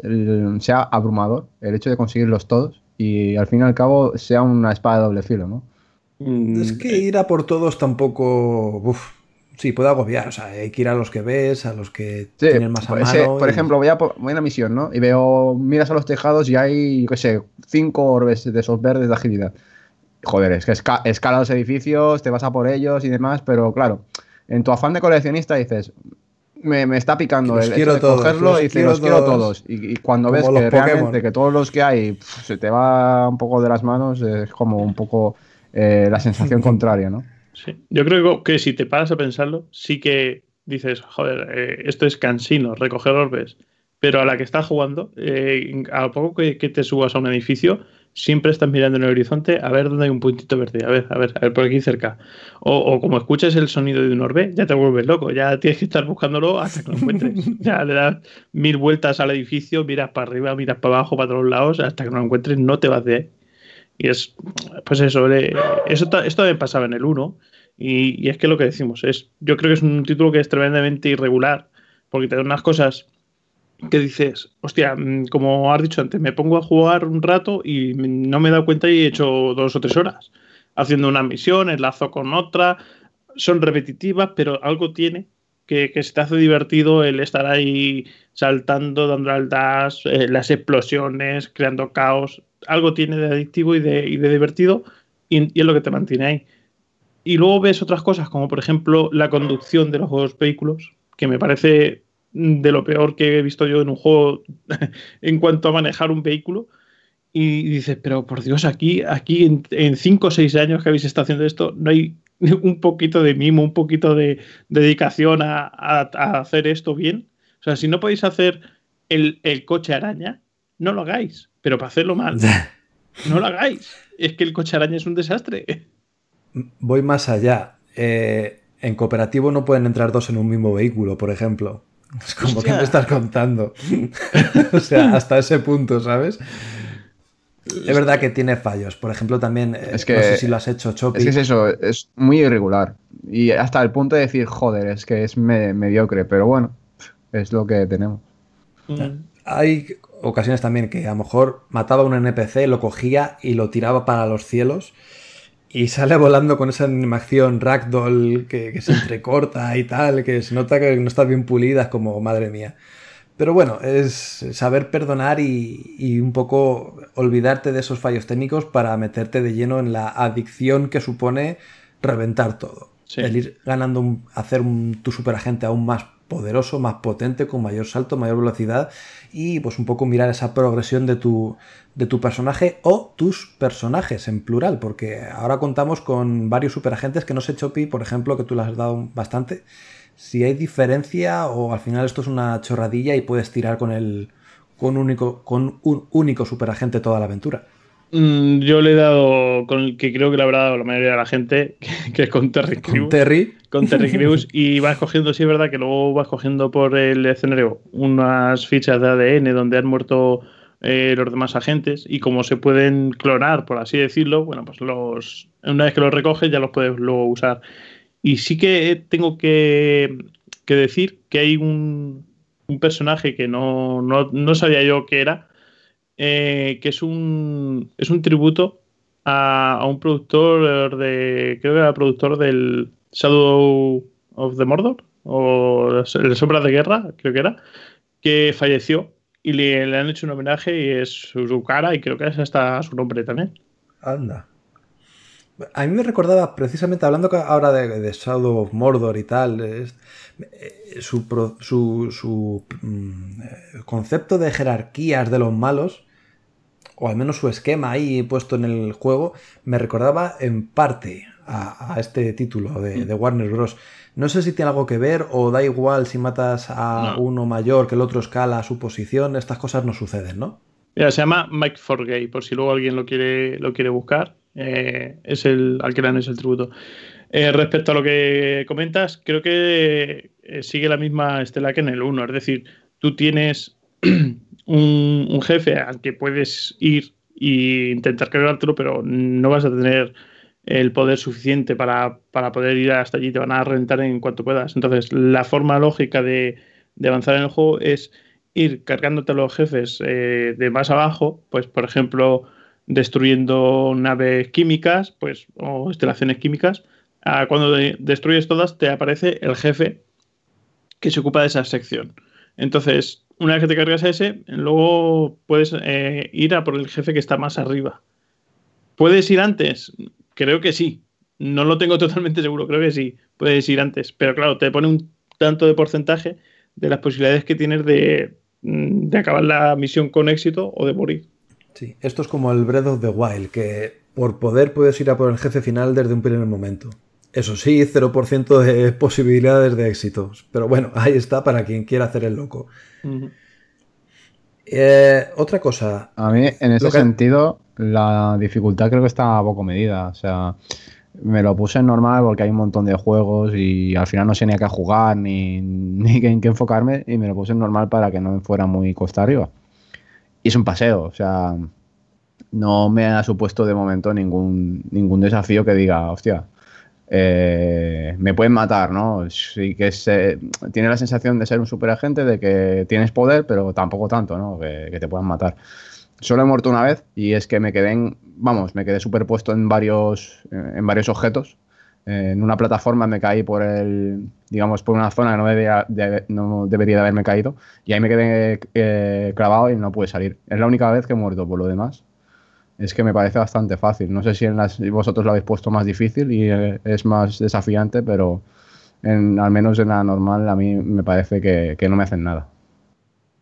sea abrumador el hecho de conseguirlos todos y al fin y al cabo sea una espada de doble filo, ¿no? Es que ir a por todos tampoco... Sí, puede agobiar. O sea, hay que ir a los que ves, a los que tienen más a pues, por ejemplo, voy a, voy a una misión, ¿no? Y veo, miras a los tejados y hay, qué sé, cinco orbes de esos verdes de agilidad. Joder, es que escala los edificios, te vas a por ellos y demás, pero claro, en tu afán de coleccionista dices, me, me está picando el quiero todos, cogerlo y dices, los quiero todos. Y, cuando ves que realmente que todos los que hay se te va un poco de las manos, es como un poco eh, la sensación contraria, ¿no? Sí. Yo creo que si te paras a pensarlo, sí que dices, joder, eh, esto es cansino, recoger orbes. Pero a la que estás jugando, eh, a poco que, te subas a un edificio, siempre estás mirando en el horizonte a ver dónde hay un puntito verde, a ver, a ver, a ver por aquí cerca. O, como escuches el sonido de un orbe, ya te vuelves loco, ya tienes que estar buscándolo hasta que lo encuentres. ya le das mil vueltas al edificio, miras para arriba, miras para abajo, para todos lados, hasta que no lo encuentres no te vas de ahí. Y es, pues eso, eso esto también pasaba en el 1. Y, es que lo que decimos es, yo creo que es un título que es tremendamente irregular, porque te da unas cosas que dices, hostia, mm, como has dicho antes, me pongo a jugar un rato y no me he dado cuenta y he hecho dos o tres horas haciendo una misión, enlazo con otra, son repetitivas, pero algo tiene que, se te hace divertido el estar ahí saltando, dando al dash, eh, las explosiones, creando caos, algo tiene de adictivo y de, divertido y, es lo que te mantiene ahí. Y luego ves otras cosas, como por ejemplo la conducción de los vehículos, que me parece de lo peor que he visto yo en un juego en cuanto a manejar un vehículo. Y dices, pero por Dios, aquí, aquí en 5 o 6 años que habéis estado haciendo esto, no hay un poquito de mimo, un poquito de, dedicación a, hacer esto bien. O sea, si no podéis hacer el, coche araña, no lo hagáis. Pero para hacerlo mal, no lo hagáis. Es que el coche araña es un desastre. Voy más allá. Eh, en cooperativo no pueden entrar dos en un mismo vehículo, por ejemplo. Es como que me estás contando. o sea, hasta ese punto, ¿sabes? Es verdad que tiene fallos. Por ejemplo, también, eh, es que, no sé si lo has hecho, Chopi. Es que es eso, es muy irregular. Y hasta el punto de decir, joder, es que es mediocre. Pero bueno, es lo que tenemos. Mm. Hay ocasiones también que a lo mejor mataba a un NPC, lo cogía y lo tiraba para los cielos y sale volando con esa animación ragdoll que, se entrecorta y tal, que se nota que no está bien pulida, como madre mía. Pero bueno, es saber perdonar y, un poco olvidarte de esos fallos técnicos para meterte de lleno en la adicción que supone reventar todo. El ir ganando, hacer un, tu superagente aún más poderoso, más potente, con mayor salto, mayor velocidad y pues un poco mirar esa progresión de tu, de tu personaje o tus personajes en plural, porque ahora contamos con varios superagentes que no sé, Chopi, por ejemplo, que tú le has dado bastante, si hay diferencia o al final esto es una chorradilla y puedes tirar con el con, único, con un único superagente toda la aventura. Mm, yo le he dado con el que creo que le habrá dado la mayoría de la gente, que, es con Terry Crews. Con Terry. Con Terry Crews. y vas cogiendo, sí es verdad que luego vas cogiendo por el escenario unas fichas de ADN donde han muerto eh, los demás agentes y como se pueden clonar, por así decirlo, bueno, pues los una vez que los recoges ya los puedes luego usar. Y sí que tengo que, decir que hay un, personaje que no, no sabía yo que era, eh, que es un, es un tributo a, un productor de, creo que era productor del Shadow of the Mordor, o El Sombra de Guerra, creo que era, que falleció y le, han hecho un homenaje y es su, cara y creo que es hasta su nombre también. Anda. A mí me recordaba, precisamente hablando ahora de, Shadow of Mordor y tal, eh, su, su, su mm, concepto de jerarquías de los malos o al menos su esquema ahí puesto en el juego, me recordaba en parte a, este título de, Warner Bros. No sé si tiene algo que ver o da igual si matas a uno mayor que el otro escala su posición, estas cosas no suceden, ¿no? Mira, se llama Mike Forgay, por si luego alguien lo quiere, lo quiere buscar. Eh, es el al que le hecho el tributo. Eh, respecto a lo que comentas, creo que eh, sigue la misma estela que en el 1. Es decir, tú tienes un, jefe al que puedes ir e intentar cargártelo, pero no vas a tener el poder suficiente para, poder ir hasta allí, te van a rentar en cuanto puedas. Entonces, la forma lógica de, avanzar en el juego es ir cargándote los jefes de más abajo, pues por ejemplo, destruyendo naves químicas, pues, o instalaciones químicas. Ah, cuando destruyes todas, te aparece el jefe que se ocupa de esa sección. Entonces, una vez que te cargas a ese, luego puedes eh, ir a por el jefe que está más arriba. ¿Puedes ir antes? Creo que sí. No lo tengo totalmente seguro, creo que sí. Puedes ir antes. Pero claro, te pone un tanto de porcentaje de las posibilidades que tienes de, mm, de acabar la misión con éxito o de morir. Sí, esto es como el Breath of the Wild, que por poder puedes ir a por el jefe final desde un primer momento. Eso sí, 0% de posibilidades de éxito. Pero bueno, ahí está para quien quiera hacer el loco. Eh, otra cosa. A mí, en ese sentido, la dificultad creo que está a poco medida. O sea, me lo puse en normal porque hay un montón de juegos y al final no sé ni a qué jugar ni, ni en qué enfocarme y me lo puse en normal para que no me fuera muy costa arriba. Y es un paseo, o sea, no me ha supuesto de momento ningún, ningún desafío que diga, hostia, eh, me pueden matar, ¿no? Sí que se, tiene la sensación de ser un superagente, de que tienes poder, pero tampoco tanto, ¿no? Que, que te puedan matar. Solo he muerto una vez y es que me quedé, en, vamos, me quedé superpuesto en varios, en varios objetos. En una plataforma me caí por el, digamos, por una zona que no debería de, no debería de haberme caído y ahí me quedé eh, clavado y no pude salir. Es la única vez que he muerto por lo demás. Es que me parece bastante fácil. No sé si en las, vosotros lo habéis puesto más difícil y eh, es más desafiante, pero al menos en la normal a mí me parece que, que no me hacen nada.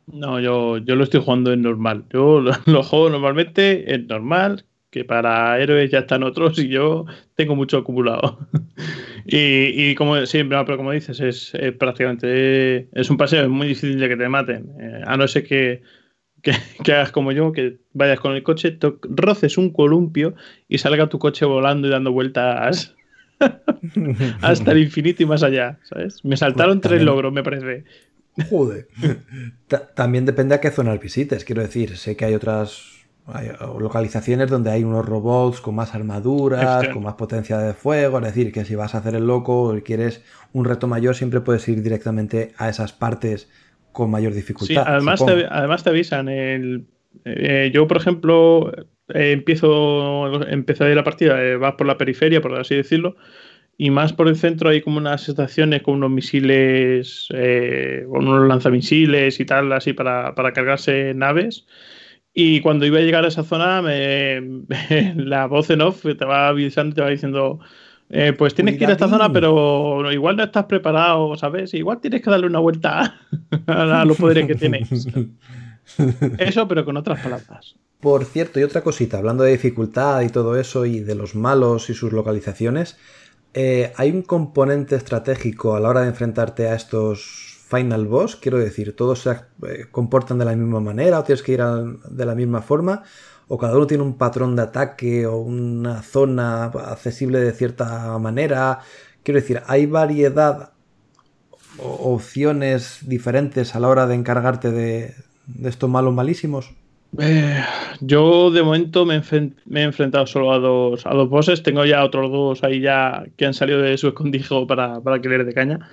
No, yo, yo lo estoy jugando en normal. Yo lo, lo, juego normalmente en normal, que para héroes ya están otros y yo tengo mucho acumulado. y, y, como siempre, pero como dices, es, es, prácticamente es un paseo, es muy difícil de que te maten. Eh, a no ser que, que, que, hagas como yo, que vayas con el coche, roces un columpio y salga tu coche volando y dando vueltas. hasta el infinito y más allá, ¿sabes? Me saltaron tres logros, me parece. Joder. También depende a qué zonas visites. Quiero decir, sé que hay otras hay localizaciones donde hay unos robots con más armaduras, con más potencia de fuego. Es decir, que si vas a hacer el loco y quieres un reto mayor, siempre puedes ir directamente a esas partes con mayor dificultad. Sí, además, te, además te avisan. El, eh, yo, por ejemplo, eh, empiezo, empiezo ahí la partida, eh, vas por la periferia, por así decirlo, y más por el centro hay como unas estaciones con unos misiles, eh, con unos lanzamisiles y tal, así para, para, cargarse naves. Y cuando iba a llegar a esa zona, me, me, la voz en off te va avisando, te va diciendo, eh, pues tienes que ir a esta zona, pero igual no estás preparado, ¿sabes? Igual tienes que darle una vuelta a los poderes que tienes. Eso, pero con otras palabras. Por cierto, y otra cosita, hablando de dificultad y todo eso, y de los malos y sus localizaciones, eh, ¿Hay un componente estratégico a la hora de enfrentarte a estos final boss? Quiero decir, ¿todos se eh, comportan de la misma manera o tienes que ir de la misma forma? ¿O cada uno tiene un patrón de ataque o una zona accesible de cierta manera? Quiero decir, ¿hay variedad o opciones diferentes a la hora de encargarte de, estos malos malísimos? Eh, yo de momento me, me, he enfrentado solo a dos, a dos bosses. Tengo ya otros dos ahí ya que han salido de su escondrijo para, para que de caña.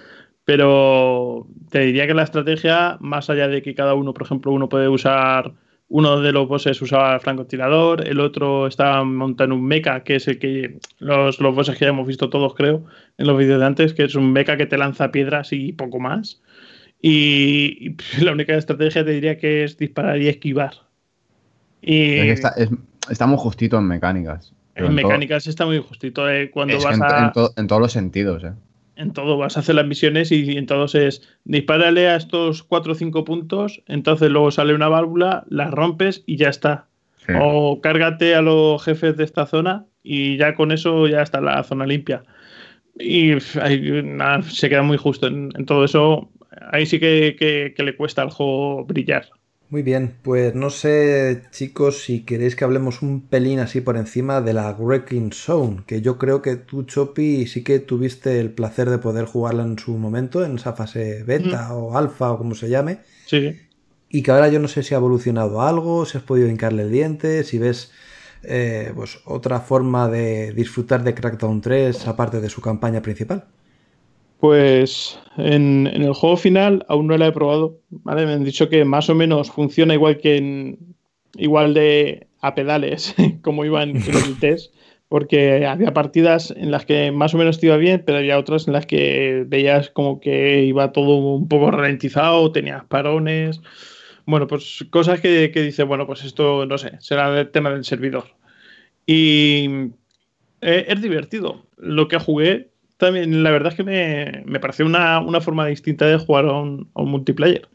Pero te diría que la estrategia, más allá de que cada uno, por ejemplo, uno puede usar, uno de los bosses usaba el francotirador, el otro estaba montando un mecha, que es el que los, los bosses que ya hemos visto todos, creo, en los vídeos de antes, que es un mecha que te lanza piedras y poco más. Y, y la única estrategia te diría que es disparar y esquivar y es que está, es, está, muy justito en mecánicas. En, en mecánicas todo, está muy justito. Eh, cuando vas en, a, en, to, en, todos los sentidos. Eh. En todo vas a hacer las misiones y en todos es dispárale a estos 4 o 5 puntos, entonces luego sale una válvula, la rompes y ya está. Sí. O cárgate a los jefes de esta zona y ya con eso ya está la zona limpia. Y nada, se queda muy justo en, en todo eso. Ahí sí que, que, que le cuesta al juego brillar. Muy bien, pues no sé chicos si queréis que hablemos un pelín así por encima de la Wrecking Zone, que yo creo que tú Chopi sí que tuviste el placer de poder jugarla en su momento, en esa fase beta mm. o alfa o como se llame. Sí. Y que ahora yo no sé si ha evolucionado algo, si has podido hincarle el diente, si ves eh, pues otra forma de disfrutar de Crackdown 3 aparte de su campaña principal. Pues en, en, el juego final aún no la he probado. ¿vale? Me han dicho que más o menos funciona igual que en, igual de a pedales, como iba en, en el test, porque había partidas en las que más o menos te iba bien, pero había otras en las que veías como que iba todo un poco ralentizado, tenías parones. Bueno, pues cosas que, que dice, bueno, pues esto no sé, será el tema del servidor. Y eh, es divertido. Lo que jugué también, la verdad es que me, me pareció una, una, forma distinta de jugar a un, a un, multiplayer.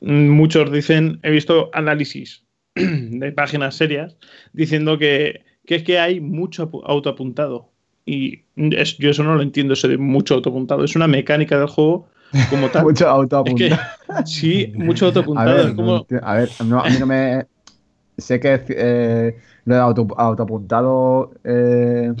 Muchos dicen, he visto análisis de páginas serias diciendo que, que es que hay mucho autoapuntado. Y es, yo eso no lo entiendo, eso de mucho autoapuntado. Es una mecánica del juego como tal. mucho autoapuntado. Es que, sí, mucho autoapuntado. A ver, como... a, ver no, a mí no me sé que eh, lo de auto, autoapuntado eh,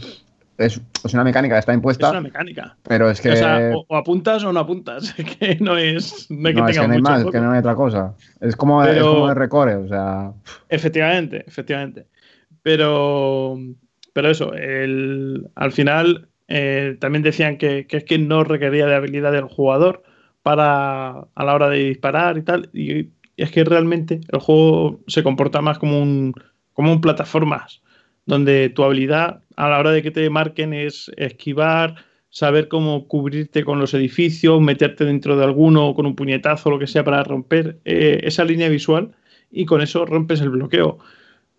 es, es una mecánica que está impuesta. Es una mecánica. Pero es que. O sea, o, o apuntas o no apuntas. que no es. No, es que no, es que no hay mucho más, que no hay otra cosa. Es como, es Pero- como el recore, o sea. Efectivamente, efectivamente. Pero, pero eso, el, al final eh, también decían que, que es que no requería de habilidad del jugador para a la hora de disparar y tal. Y, y es que realmente el juego se comporta más como un, como un plataformas, donde tu habilidad a la hora de que te marquen es esquivar, saber cómo cubrirte con los edificios, meterte dentro de alguno con un puñetazo, lo que sea, para romper eh, esa línea visual y con eso rompes el bloqueo.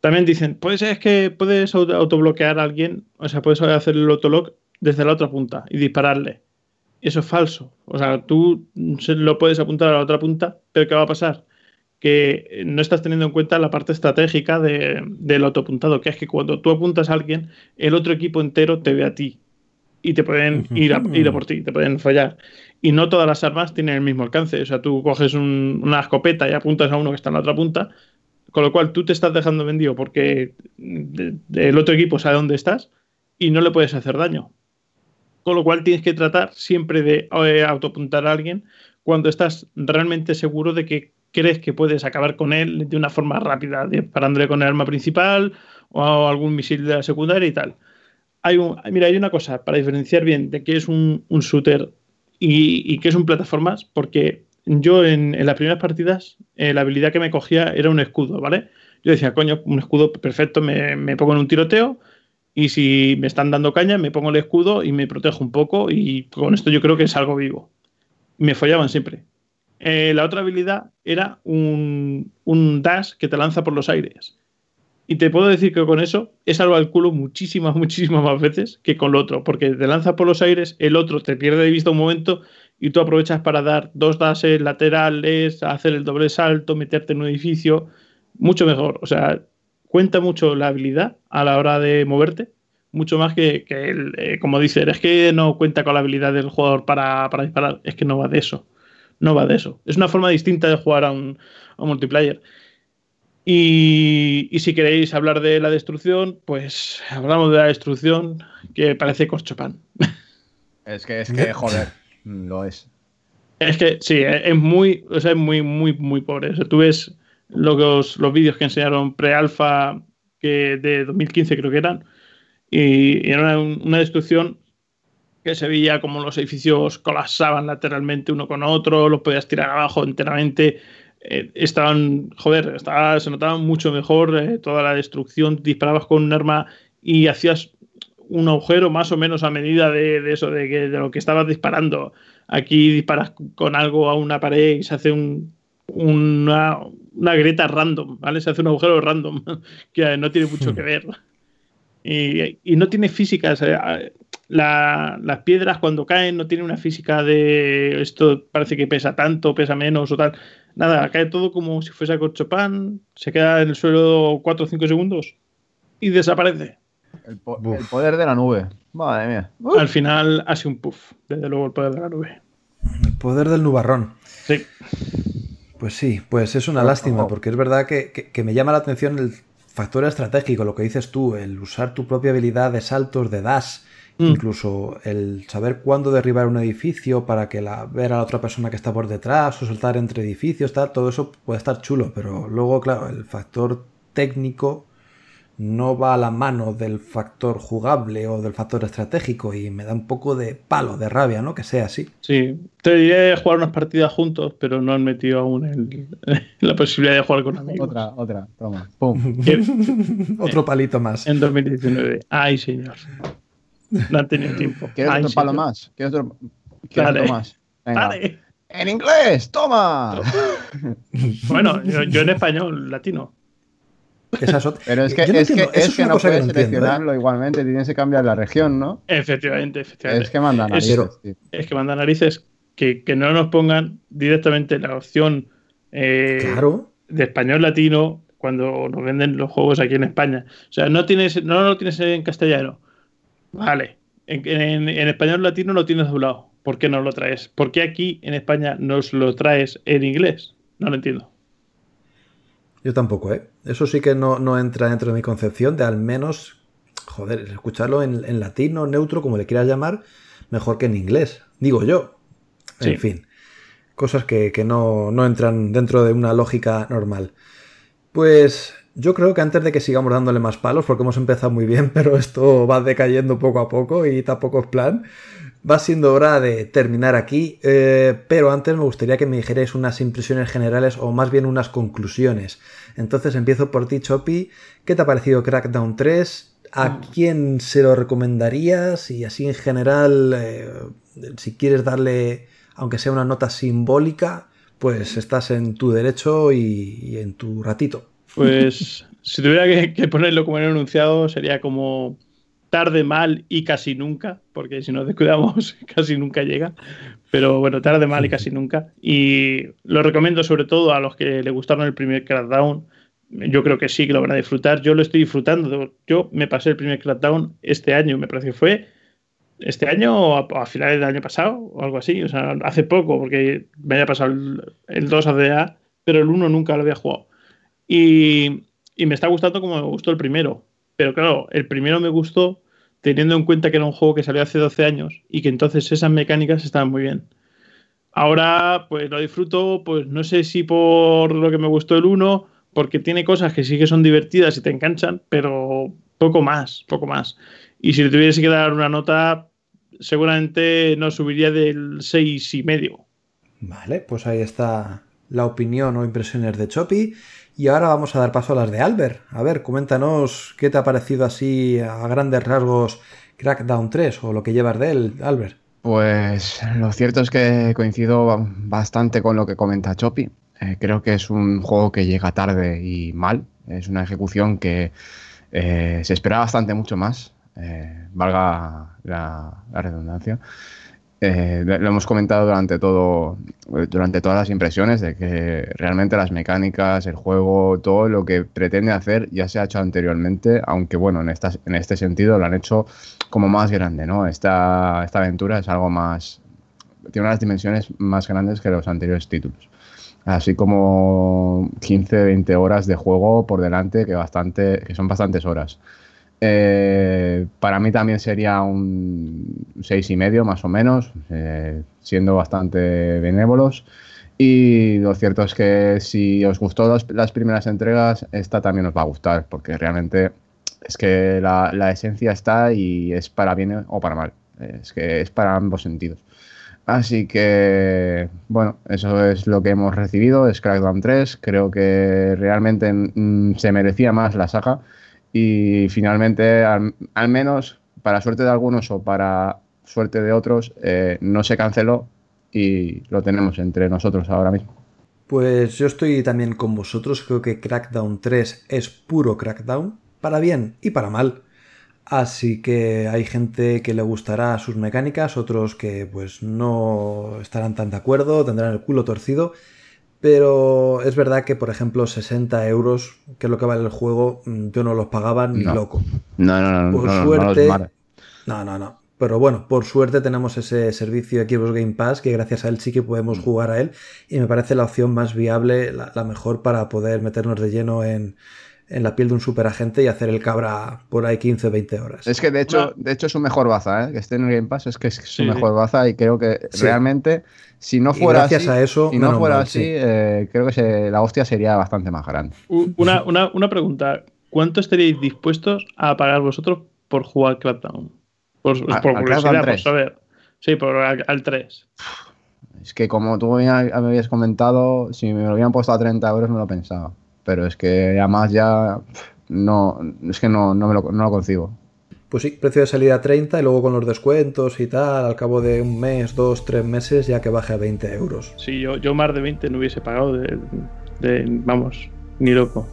También dicen, pues es que puedes auto- autobloquear a alguien, o sea, puedes hacer el autolock desde la otra punta y dispararle. Eso es falso. O sea, tú lo puedes apuntar a la otra punta, pero ¿qué va a pasar? Que eh, no estás teniendo en cuenta la parte estratégica de- del autoapuntado, que es que cuando tú apuntas a alguien, el otro equipo entero te ve a ti y te pueden ir a, ir a por ti, te pueden fallar. Y no todas las armas tienen el mismo alcance. O sea, tú coges un- una escopeta y apuntas a uno que está en la otra punta, con lo cual tú te estás dejando vendido porque de- de- el otro equipo sabe dónde estás y no le puedes hacer daño. Con lo cual tienes que tratar siempre de eh, autoapuntar a alguien cuando estás realmente seguro de que crees que puedes acabar con él de una forma rápida, disparándole con el arma principal o algún misil de la secundaria y tal. Hay mira, hay una cosa para diferenciar bien de qué es un, un shooter y, y qué es un plataformas, porque yo en, en las primeras partidas eh, la habilidad que me cogía era un escudo, ¿vale? Yo decía, coño, un escudo perfecto, me, me pongo en un tiroteo y si me están dando caña, me pongo el escudo y me protejo un poco y con esto yo creo que salgo vivo. Me follaban siempre. Eh, la otra habilidad era un, dash que te lanza por los aires. Y te puedo decir que con eso he salvado el culo muchísimas, muchísimas más veces que con lo otro, porque te lanza por los aires, el otro te pierde de vista un momento y tú aprovechas para dar dos dashes laterales, hacer el doble salto, meterte en un edificio, mucho mejor. O sea, cuenta mucho la habilidad a la hora de moverte, mucho más que, el, eh, como dice, es que no cuenta con la habilidad del jugador para disparar, es que no va de eso. No va de eso. Es una forma distinta de jugar a un, a un multiplayer. Y, y si queréis hablar de la destrucción, pues hablamos de la destrucción que parece corchopan. Es que, es que, joder, lo es. Es que sí, es es muy, o sea, es muy, muy, muy pobre. O sea, tú ves los, los vídeos que enseñaron pre-alfa de 2015 creo que eran, y, y era una, una destrucción que se veía como los edificios colapsaban lateralmente uno con otro, los podías tirar abajo enteramente. eh, estaban, joder, estaba, se notaba mucho mejor eh, toda la destrucción. Disparabas con un arma y hacías un agujero más o menos a medida de, de eso, de, que, de lo que estabas disparando. Aquí disparas con algo a una pared y se hace un, una, una grieta random, ¿vale? Se hace un agujero random que no tiene mucho que ver. Y, y no tiene física. o sea, la- las piedras cuando caen no tienen una física de esto parece que pesa tanto, pesa menos o tal. Nada, cae todo como si fuese corchopan, se queda en el suelo 4 o 5 segundos y desaparece. El, po- Buf. el poder de la nube. Madre mía. Al final hace un puff, desde luego el poder de la nube. El poder del nubarrón. Sí, Pues sí, pues es una lástima, porque es verdad que, que- que me llama la atención el factor estratégico, lo que dices tú, el usar tu propia habilidad de saltos, de dash, Mm. incluso el saber cuándo derribar un edificio para que la, ver a la otra persona que está por detrás o saltar entre edificios, tal, todo eso puede estar chulo, pero luego, claro, el factor técnico no va a la mano del factor jugable o del factor estratégico y me da un poco de palo, de rabia, ¿no? Que sea así. sí. Te diré jugar unas partidas juntos, pero no han metido aún el- la posibilidad de jugar con amigos. otra, otra. Toma. Pum. Otro palito más. En 2019. Ay, señor. No han tenido tiempo. ¿Quieres Ay, otro palo señor. más? ¿Quieres otro, ¿quieres Dale. otro más? Venga. Dale. ¡En inglés! ¡Toma! Bueno, yo, yo en español, latino. Esa es otra- Pero es que, no es que, es es que no puedes no entiendo, ¿eh? seleccionarlo igualmente, tienes que cambiar la región, ¿no? Efectivamente, efectivamente. Es que manda Es- narices. Es que manda narices que, que no nos pongan directamente la opción eh, Claro. de español latino cuando nos venden los juegos aquí en España. O sea, no tienes, no lo tienes en castellano. Vale. En, en- en español latino lo tienes doblado. ¿Por qué no lo traes? ¿Por qué aquí en España nos lo traes en inglés? No lo entiendo. Yo tampoco, ¿eh? Eso sí que no, no entra dentro de mi concepción de al menos, joder, escucharlo en, en latino, neutro, como le quieras llamar, mejor que en inglés. Digo yo. En Sí. fin. Cosas que, que no, no entran dentro de una lógica normal. Pues yo creo que antes de que sigamos dándole más palos, porque hemos empezado muy bien, pero esto va decayendo poco a poco y tampoco es plan, va siendo hora de terminar aquí. eh, pero antes me gustaría que me dijerais unas impresiones generales o más bien unas conclusiones. Entonces empiezo por ti, Chopi. ¿Qué te ha parecido Crackdown 3? ¿A quién se lo recomendarías? Y así en general, eh, si quieres darle, aunque sea una nota simbólica, pues estás en tu derecho y, y en tu ratito. Pues si tuviera que, que ponerlo como en el enunciado, sería como tarde, mal y casi nunca, porque si nos descuidamos, casi nunca llega. Pero bueno, tarde, mal y casi nunca. Y lo recomiendo sobre todo a los que le gustaron el primer Crackdown. Yo creo que sí, que lo van a disfrutar. Yo lo estoy disfrutando. Yo me pasé el primer Crackdown este año, me parece que fue este año o a, a finales del año pasado o algo así. O sea, hace poco, porque me había pasado el, el 2 ADA, pero el 1 nunca lo había jugado. Y, y me está gustando como me gustó el primero. Pero claro, el primero me gustó teniendo en cuenta que era un juego que salió hace 12 años y que entonces esas mecánicas estaban muy bien. Ahora, pues lo disfruto, pues no sé si por lo que me gustó el 1, porque tiene cosas que sí que son divertidas y te enganchan, pero poco más, poco más. Y si le tuviese que dar una nota, seguramente no subiría del 6 y medio. Vale, pues ahí está la opinión o impresiones de Chopi. Y ahora vamos a dar paso a las de Albert. A ver, coméntanos qué te ha parecido así a grandes rasgos Crackdown 3 o lo que llevas de él, Albert. Pues lo cierto es que coincido bastante con lo que comenta Chopi. Eh, creo que es un juego que llega tarde y mal. Es una ejecución que eh, se esperaba bastante mucho más, eh, valga la redundancia. Eh, lo hemos comentado durante todo durante todas las impresiones de que realmente las mecánicas, el juego, todo lo que pretende hacer ya se ha hecho anteriormente, aunque bueno, en, estas, en este sentido lo han hecho como más grande, ¿no? Esta, esta aventura es algo más, tiene unas dimensiones más grandes que los anteriores títulos. Así como 15, 20 horas de juego por delante, que, bastante, que son bastantes horas. Eh, para mí también sería un seis y medio más o menos, eh, siendo bastante benévolos. Y lo cierto es que si os gustó las, las, primeras entregas, esta también os va a gustar, porque realmente es que la, la, esencia está y es para bien o para mal. Es que es para ambos sentidos. Así que, bueno, eso es lo que hemos recibido, es Crackdown 3. Creo que realmente mm, se merecía más la saga y finalmente, al, menos para suerte de algunos o para suerte de otros, eh, no se canceló y lo tenemos entre nosotros ahora mismo. Pues yo estoy también con vosotros, creo que Crackdown 3 es puro Crackdown, para bien y para mal. Así que hay gente que le gustará sus mecánicas, otros que pues no estarán tan de acuerdo, tendrán el culo torcido. Pero es verdad que, por ejemplo, 60 euros, que es lo que vale el juego, mm, yo no los pagaba ni no. loco. No, no, no. Por no, suerte. No, no, no, no. Pero bueno, por suerte tenemos ese servicio Xbox Game Pass que gracias a él sí que podemos jugar a él y me parece la opción más viable, la, la mejor para poder meternos de lleno en, en la piel de un superagente y hacer el cabra por ahí 15 20 horas. Es que de hecho, de hecho es su mejor baza, ¿eh? que esté en el Game Pass es que es su sí, mejor baza y creo que sí. realmente si no fuera gracias así, a eso, si no fuera mal, así, sí. eh, creo que se, la hostia sería bastante más grande. Una, una, una, pregunta, ¿cuánto estaríais dispuestos a pagar vosotros por jugar Crackdown? Por, a, por a curiosidad, por saber. Sí, por al, al 3. Es que como tú me habías comentado, si me lo hubieran puesto a 30 euros me lo pensaba pero es que además ya no, es que no, no, me lo, no lo concibo. Pues sí, precio de salida a 30 y luego con los descuentos y tal, al cabo de un mes, dos, tres meses, ya que baje a 20 euros. Sí, yo, yo más de 20 no hubiese pagado de, de vamos, ni loco.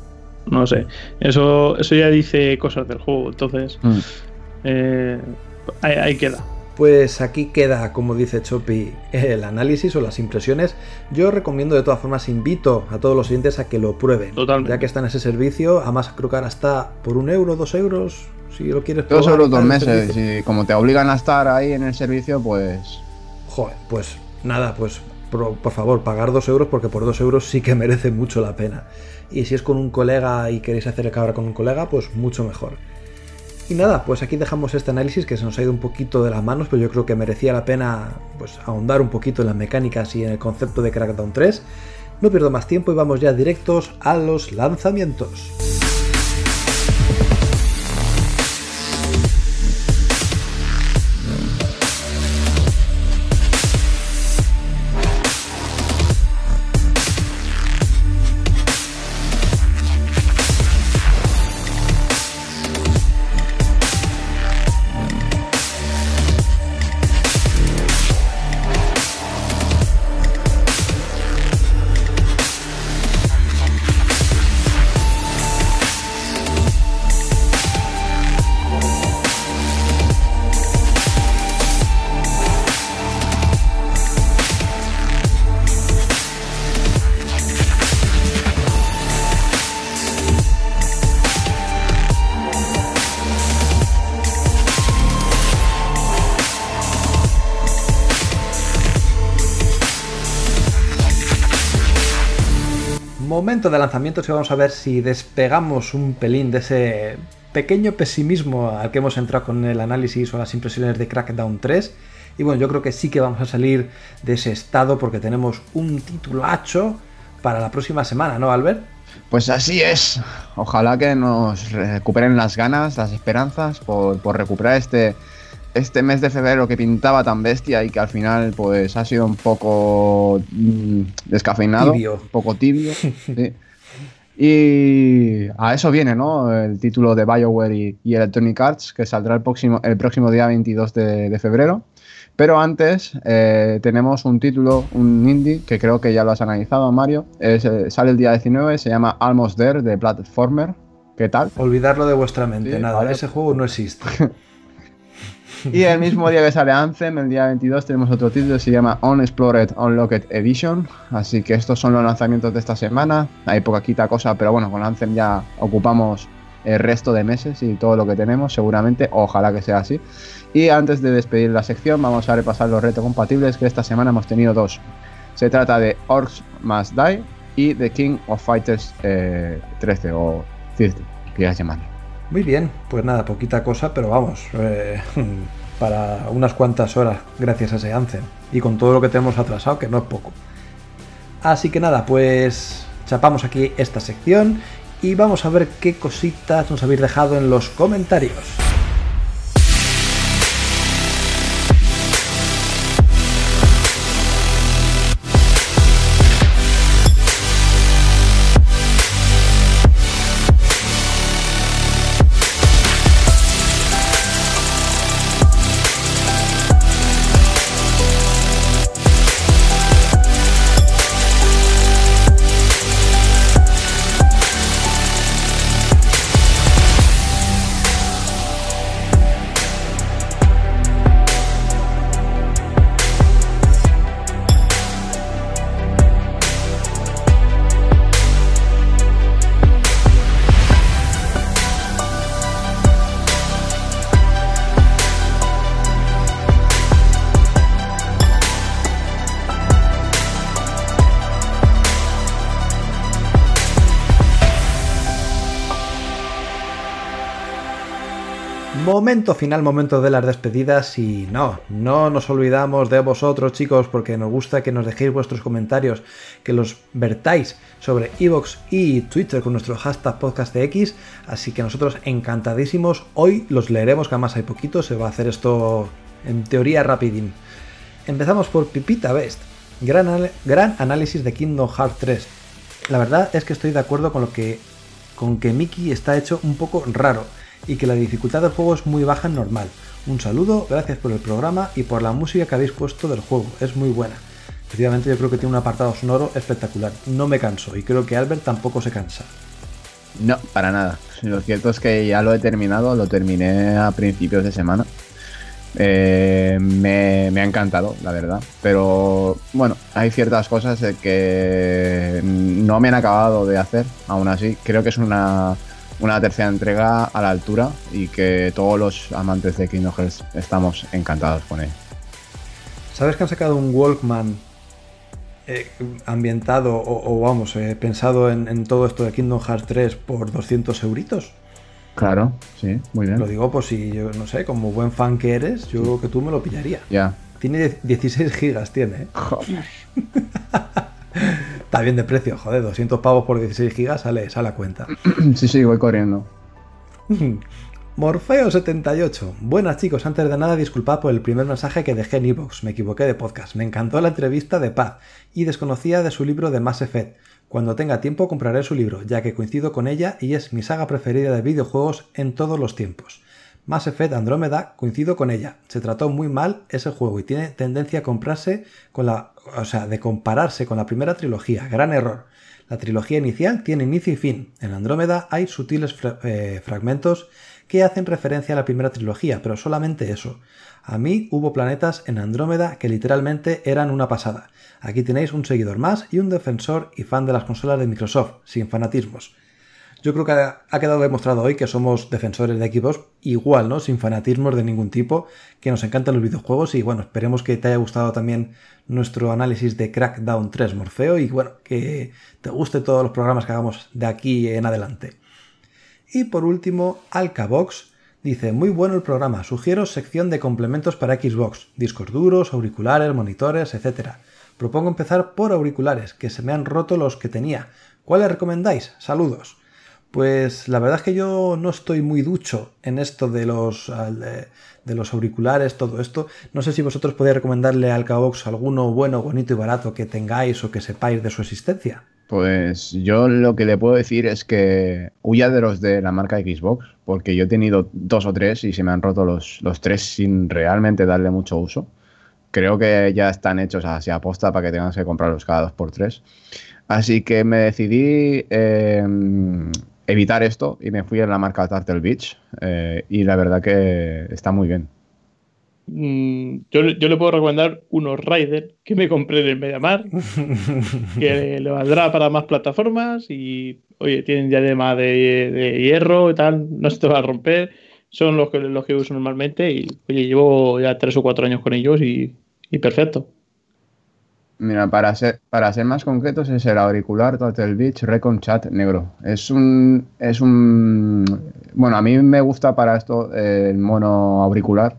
No sé. Eso, eso ya dice cosas del juego, entonces mm. eh, ahí, ahí queda. Pues aquí queda, como dice Chopi, el análisis o las impresiones. Yo recomiendo de todas formas, invito a todos los oyentes a que lo prueben. Totalmente. Ya que está en ese servicio, además creo que ahora está por un euro, dos euros, si lo quieres probar. Dos euros, dos meses. Y como te obligan a estar ahí en el servicio, pues... Joder, pues nada, pues por, por favor, pagar 2 euros porque por 2 euros sí que merece mucho la pena. Y si es con un colega y queréis hacer el cabra con un colega, pues mucho mejor. Y nada, pues aquí dejamos este análisis que se nos ha ido un poquito de las manos, pero yo creo que merecía la pena pues, ahondar un poquito en las mecánicas y en el concepto de Crackdown 3. No pierdo más tiempo y vamos ya directos a los lanzamientos. De lanzamientos y vamos a ver si despegamos un pelín de ese pequeño pesimismo al que hemos entrado con el análisis o las impresiones de Crackdown 3. Y bueno, yo creo que sí que vamos a salir de ese estado porque tenemos un titulacho para la próxima semana, ¿no, Albert? Pues así es. Ojalá que nos recuperen las ganas, las esperanzas por, por recuperar este, este mes de febrero que pintaba tan bestia y que al final pues ha sido un poco mm, descafeinado, Tibio. un poco tibio. sí. Y a eso viene, ¿no? El título de BioWare y, y Electronic Arts, que saldrá el próximo, el próximo día 22 de, de febrero. Pero antes eh, tenemos un título, un indie, que creo que ya lo has analizado, Mario. Es, eh, sale el día 19, se llama Almost There, de Platformer. ¿Qué tal? Olvidarlo de vuestra mente, Sí, nada, vale. ese juego no existe. Y el mismo día que sale Anthem, el día 22, tenemos otro título, se llama Unexplored Unlocked Edition. Así que estos son los lanzamientos de esta semana. Hay poquita cosa, pero bueno, con Anthem ya ocupamos el resto de meses y todo lo que tenemos, seguramente. Ojalá que sea así. Y antes de despedir la sección, vamos a repasar los retos compatibles que esta semana hemos tenido dos. Se trata de Orcs Must Die y The King of Fighters eh, 13 o 30, que ya. Muy bien, pues nada, poquita cosa, pero vamos, eh, para unas cuantas horas gracias a ese Anthem. Y con todo lo que tenemos atrasado, que no es poco. Así que nada, pues chapamos aquí esta sección y vamos a ver qué cositas nos habéis dejado en los comentarios. Momento final, momento de las despedidas y no, no nos olvidamos de vosotros chicos porque nos gusta que nos dejéis vuestros comentarios, que los vertáis sobre Evox y Twitter con nuestro hashtag podcastx, así que nosotros encantadísimos, hoy los leeremos, que además hay poquito, se va a hacer esto en teoría rapidín. Empezamos por Pipita Best, gran, gran análisis de Kingdom Hearts 3. La verdad es que estoy de acuerdo con lo que con que Mickey está hecho un poco raro y que la dificultad del juego es muy baja en normal. Un saludo, gracias por el programa y por la música que habéis puesto del juego, es muy buena. Efectivamente yo creo que tiene un apartado sonoro espectacular, no me canso y creo que Albert tampoco se cansa. No, para nada. Lo cierto es que ya lo he terminado, lo terminé a principios de semana. Eh, me, me ha encantado, la verdad. Pero bueno, hay ciertas cosas que no me han acabado de hacer, aún así. Creo que es una, una tercera entrega a la altura y que todos los amantes de Kingdom Hearts estamos encantados con él. ¿Sabes que han sacado un Walkman eh, ambientado o, vamos, eh, pensado en, todo esto de Kingdom Hearts 3 por 200 euritos. Claro, sí, muy bien. Lo digo por si yo, no sé, como buen fan que eres, yo creo que tú me lo pillaría. Ya. Tiene 16 gigas, tiene. Está bien de precio, joder, 200 pavos por 16 gigas sale, sale a cuenta. sí, sí, voy corriendo. Morfeo78. Buenas chicos, antes de nada disculpad por el primer mensaje que dejé en iVoox, me equivoqué de podcast. Me encantó la entrevista de Paz y desconocía de su libro de Mass Effect. Cuando tenga tiempo compraré su libro, ya que coincido con ella y es mi saga preferida de videojuegos en todos los tiempos. Mass Effect Andrómeda coincido con ella. Se trató muy mal ese juego y tiene tendencia a comprarse con la, o sea, de compararse con la primera trilogía. Gran error. La trilogía inicial tiene inicio y fin. En Andrómeda hay sutiles eh, fragmentos que hacen referencia a la primera trilogía, pero solamente eso. A mí hubo planetas en Andrómeda que literalmente eran una pasada. Aquí tenéis un seguidor más y un defensor y fan de las consolas de Microsoft, sin fanatismos. Yo creo que ha quedado demostrado hoy que somos defensores de equipos igual, ¿no? Sin fanatismos de ningún tipo, que nos encantan los videojuegos y bueno, esperemos que te haya gustado también nuestro análisis de Crackdown 3 Morfeo y bueno, que te guste todos los programas que hagamos de aquí en adelante. Y por último, Alcabox dice, muy bueno el programa, sugiero sección de complementos para Xbox, discos duros, auriculares, monitores, etc. Propongo empezar por auriculares, que se me han roto los que tenía. ¿Cuáles recomendáis? Saludos. Pues la verdad es que yo no estoy muy ducho en esto de los, de, los auriculares, todo esto. No sé si vosotros podéis recomendarle al Alcabox alguno bueno, bonito y barato que tengáis o que sepáis de su existencia. Pues yo lo que le puedo decir es que huya de los de la marca Xbox, porque yo he tenido dos o tres y se me han roto los, los tres sin realmente darle mucho uso. Creo que ya están hechos así a posta para que tengas que comprarlos cada dos por tres. Así que me decidí em, evitar esto y me fui a la marca Turtle Beach eh, y la verdad que está muy bien. Mm, yo, le puedo recomendar unos Rider que me compré en el Mediamar, que le valdrá para más plataformas y, oye, tienen diadema de, de hierro y tal, no se te va a romper. Son los que, los que uso normalmente y, oye, llevo ya tres o cuatro años con ellos y, perfecto. Mira, para ser, para ser más concretos, es el auricular Total Beach Recon Chat negro. Es un, es un. Bueno, a mí me gusta para esto el mono auricular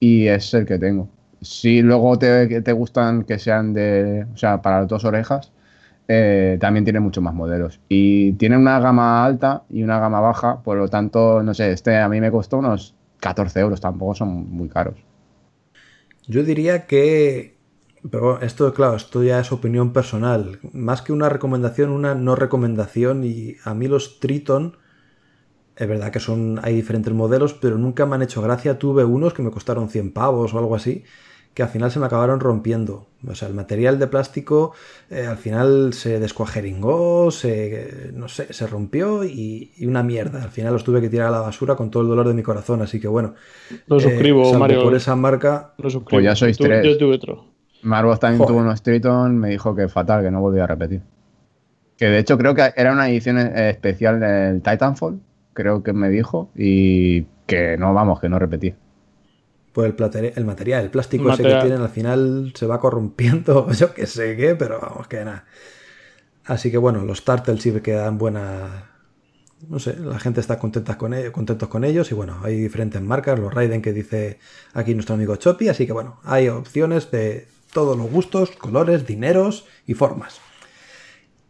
y es el que tengo. Si luego te, te gustan que sean de, o sea, para las dos orejas, eh, también tiene muchos más modelos. Y tiene una gama alta y una gama baja, por lo tanto, no sé, este a mí me costó unos 14 euros, tampoco son muy caros. Yo diría que, pero esto, claro, esto ya es opinión personal. Más que una recomendación, una no recomendación. Y a mí los Triton es verdad que son, hay diferentes modelos, pero nunca me han hecho gracia. Tuve unos que me costaron 100 pavos o algo así, que al final se me acabaron rompiendo. O sea, el material de plástico eh, al final se descuajeringó, se, no sé, se rompió y, una mierda. Al final los tuve que tirar a la basura con todo el dolor de mi corazón. Así que bueno. Lo eh, suscribo, Mario. Por esa marca. Lo suscribo. Pues ya sois tres. Yo tuve otro. Marvos también tuvo unos Triton, me dijo que fatal, que no volvía a repetir. Que de hecho creo que era una edición especial del Titanfall creo que me dijo, y que no, vamos, que no repetí. Pues el, el material, el plástico ese que tienen al final se va corrompiendo, yo que sé qué, pero vamos, que nada. Así que bueno, los Turtles sí que dan buena... No sé, la gente está contenta con ellos, contentos con ellos y bueno, hay diferentes marcas, los Raiden que dice aquí nuestro amigo Choppy, así que bueno, hay opciones de todos los gustos, colores, dineros y formas.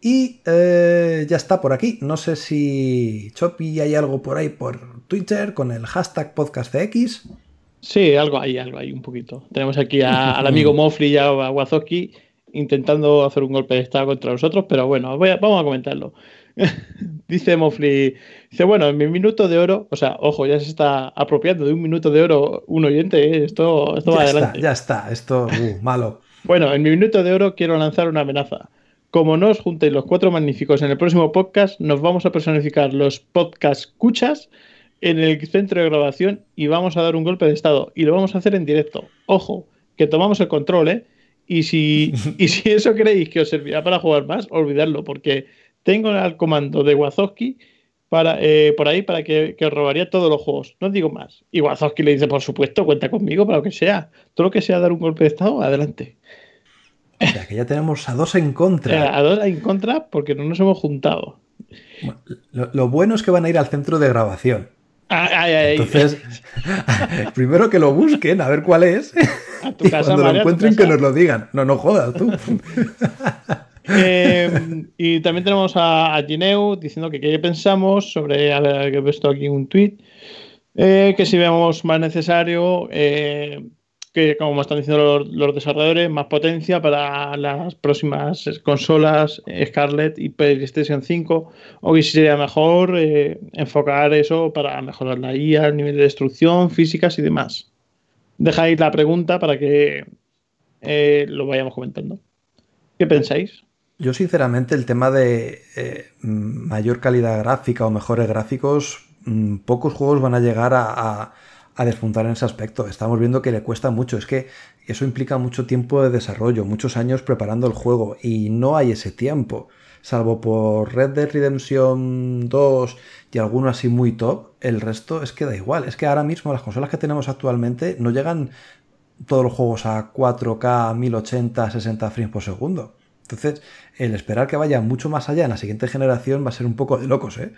Y eh, ya está por aquí. No sé si Chopi hay algo por ahí por Twitter con el hashtag podcastx. Sí, algo hay, algo hay, un poquito. Tenemos aquí al amigo Mofli y a Wazoki intentando hacer un golpe de estado contra nosotros, pero bueno, vamos a comentarlo. dice Mofli, dice, bueno, en mi minuto de oro, o sea, ojo, ya se está apropiando de un minuto de oro un oyente, ¿eh? esto, esto va adelante. ya está, esto, uh, malo. bueno, en mi minuto de oro quiero lanzar una amenaza. Como no os juntéis los cuatro magníficos en el próximo podcast, nos vamos a personificar los podcast escuchas en el centro de grabación y vamos a dar un golpe de estado. Y lo vamos a hacer en directo. Ojo, que tomamos el control, ¿eh? Y si, y si eso creéis que os servirá para jugar más, olvidadlo, porque tengo el comando de Wazowski para, eh, por ahí para que, que, os robaría todos los juegos. No digo más. Y Wazowski le dice, por supuesto, cuenta conmigo para lo que sea. Todo lo que sea dar un golpe de estado, adelante. O sea, que ya tenemos a dos en contra. A dos en contra porque no nos hemos juntado. lo, lo, bueno es que van a ir al centro de grabación. Ay, ay, Entonces, primero que lo busquen, a ver cuál es. A tu y casa, cuando María, lo encuentren, que nos lo digan. No, no jodas tú. Eh, y también tenemos a, a Gineu diciendo que qué pensamos sobre, a ver, que he visto aquí un tweet, que si vemos más necesario, eh, que como están diciendo los, desarrolladores, más potencia para las próximas consolas Scarlett y PlayStation 5, o que si sería mejor eh, enfocar eso para mejorar la IA, el nivel de destrucción, físicas y demás. Ahí la pregunta para que eh, lo vayamos comentando. ¿Qué pensáis? Yo, sinceramente, el tema de eh, mayor calidad gráfica o mejores gráficos, mmm, pocos juegos van a llegar a, a, a, despuntar en ese aspecto. Estamos viendo que le cuesta mucho. Es que eso implica mucho tiempo de desarrollo, muchos años preparando el juego y no hay ese tiempo. Salvo por Red Dead Redemption 2 y alguno así muy top, el resto es que da igual. Es que ahora mismo las consolas que tenemos actualmente no llegan todos los juegos a 4K, 1080, 60 frames por segundo. Entonces, el esperar que vaya mucho más allá en la siguiente generación va a ser un poco de locos, ¿eh?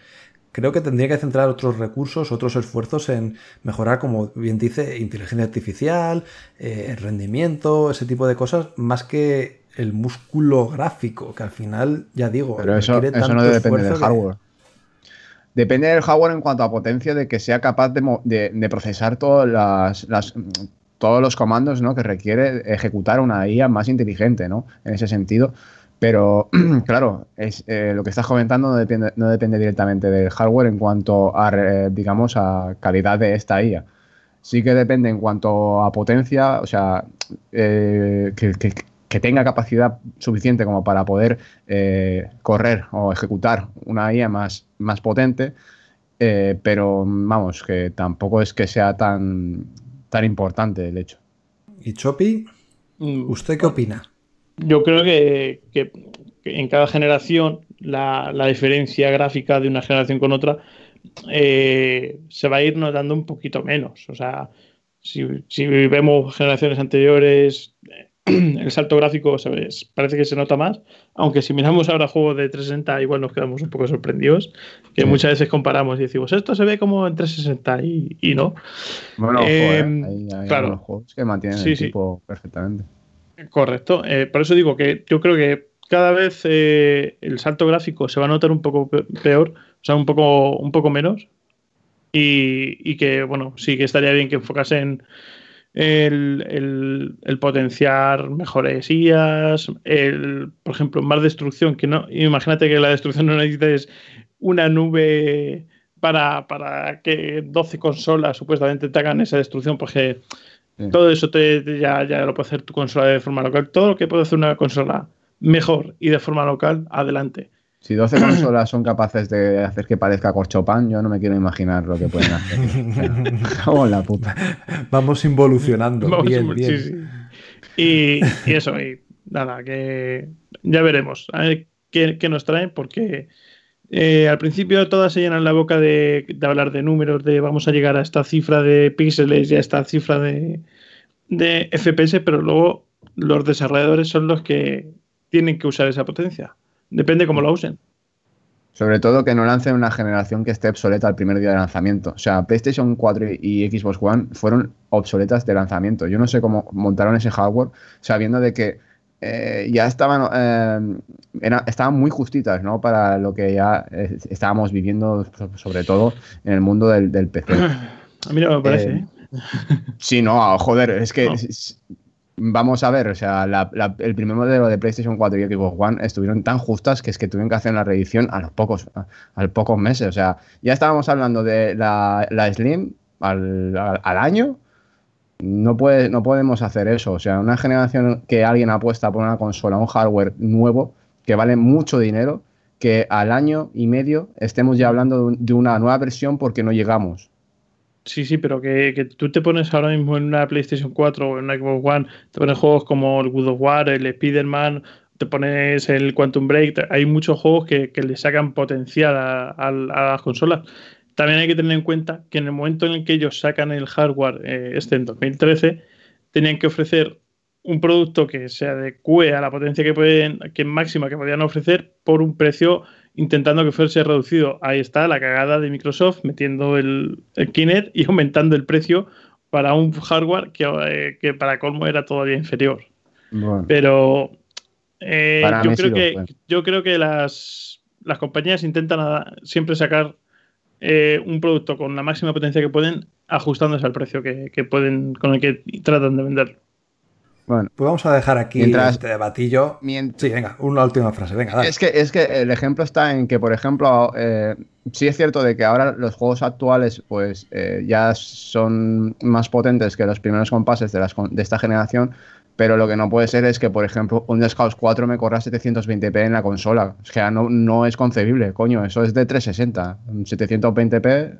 Creo que tendría que centrar otros recursos, otros esfuerzos en mejorar, como bien dice, inteligencia artificial, eh, rendimiento, ese tipo de cosas, más que el músculo gráfico, que al final, ya digo, pero eso, eso no depende del hardware. Que... Depende del hardware en cuanto a potencia, de que sea capaz de, de, de procesar todas las, las todos los comandos ¿no? que requiere ejecutar una IA más inteligente, ¿no? En ese sentido. Pero, claro, es, eh, lo que estás comentando no depende, no depende, directamente del hardware en cuanto a, digamos, a calidad de esta IA. Sí que depende en cuanto a potencia, o sea, eh, que, tenga capacidad suficiente como para poder eh, correr o ejecutar una IA más, más potente, pero vamos, que tampoco es que sea tan, tan importante el hecho. ¿Y Chopi? ¿Usted qué opina? Yo creo que, que, que en cada generación la, la, diferencia gráfica de una generación con otra eh, se va a ir notando un poquito menos. O sea, si, si vemos generaciones anteriores, el salto gráfico ¿sabes? parece que se nota más, aunque si miramos ahora juegos de 360 igual nos quedamos un poco sorprendidos, que sí. muchas veces comparamos y decimos, esto se ve como en 360 y, y no. Bueno, eh, ojo, hay, hay claro. juegos que mantienen sí, el tipo sí. perfectamente. Correcto, eh, por eso digo que yo creo que cada vez eh, el salto gráfico se va a notar un poco peor, o sea, un poco, un poco menos, y, y que, bueno, sí que estaría bien que enfocasen el, el, el, potenciar mejores IAs, el, por ejemplo, más destrucción, que no, imagínate que la destrucción no necesites una nube para, para que 12 consolas supuestamente te hagan esa destrucción, porque sí. todo eso te, te, ya, ya lo puede hacer tu consola de forma local, todo lo que puede hacer una consola mejor y de forma local, adelante. Si 12 consolas son capaces de hacer que parezca corchopan, yo no me quiero imaginar lo que pueden hacer. Vamos la puta. Vamos involucionando. Vamos bien, invol bien. Sí, sí. Y, y, eso, y nada, que ya veremos a ver qué, qué nos traen, porque eh, al principio todas se llenan la boca de, de, hablar de números, de vamos a llegar a esta cifra de píxeles y a esta cifra de, de FPS, pero luego los desarrolladores son los que tienen que usar esa potencia. Depende cómo lo usen. Sobre todo que no lancen una generación que esté obsoleta al primer día de lanzamiento. O sea, PlayStation 4 y Xbox One fueron obsoletas de lanzamiento. Yo no sé cómo montaron ese hardware sabiendo de que eh, ya estaban, eh, era, estaban muy justitas ¿no? para lo que ya eh, estábamos viviendo, sobre todo en el mundo del, del PC. A mí no me parece. ¿eh? Sí, no, joder, es que no. Vamos a ver, o sea, la, la, el primer modelo de PlayStation 4 y Xbox One estuvieron tan justas que es que tuvieron que hacer una reedición a los pocos, a, los pocos meses. O sea, ya estábamos hablando de la, Slim al, año. No, puede, no podemos hacer eso. O sea, una generación que alguien apuesta por una consola, un hardware nuevo, que vale mucho dinero, que al año y medio estemos ya hablando de una nueva versión porque no llegamos. Sí, sí, pero que, que, tú te pones ahora mismo en una PlayStation 4 o en una Xbox One, te pones juegos como el God of War, el Spider-Man, te pones el Quantum Break, hay muchos juegos que, que le sacan potencial a, las consolas. También hay que tener en cuenta que en el momento en el que ellos sacan el hardware, eh, este en 2013, tenían que ofrecer un producto que se adecue a la potencia que pueden, que máxima que podían ofrecer por un precio intentando que fuese reducido. Ahí está la cagada de Microsoft metiendo el, Kinect y aumentando el precio para un hardware que, eh, que para colmo era todavía inferior. Pero eh, yo, creo que, yo creo que las, las compañías intentan siempre sacar eh, un producto con la máxima potencia que pueden, ajustándose al precio que, pueden, con el que tratan de venderlo. Bueno, pues vamos a dejar aquí este debatillo. Sí, venga, una última frase. Venga, dale. Es que, es que el ejemplo está en que, por ejemplo, eh, sí es cierto de que ahora los juegos actuales pues eh, ya son más potentes que los primeros compases de, las, de esta generación, pero lo que no puede ser es que, por ejemplo, un Scouts 4 me corra 720p en la consola. Es que no, no es concebible, coño. Eso es de 360. 720p,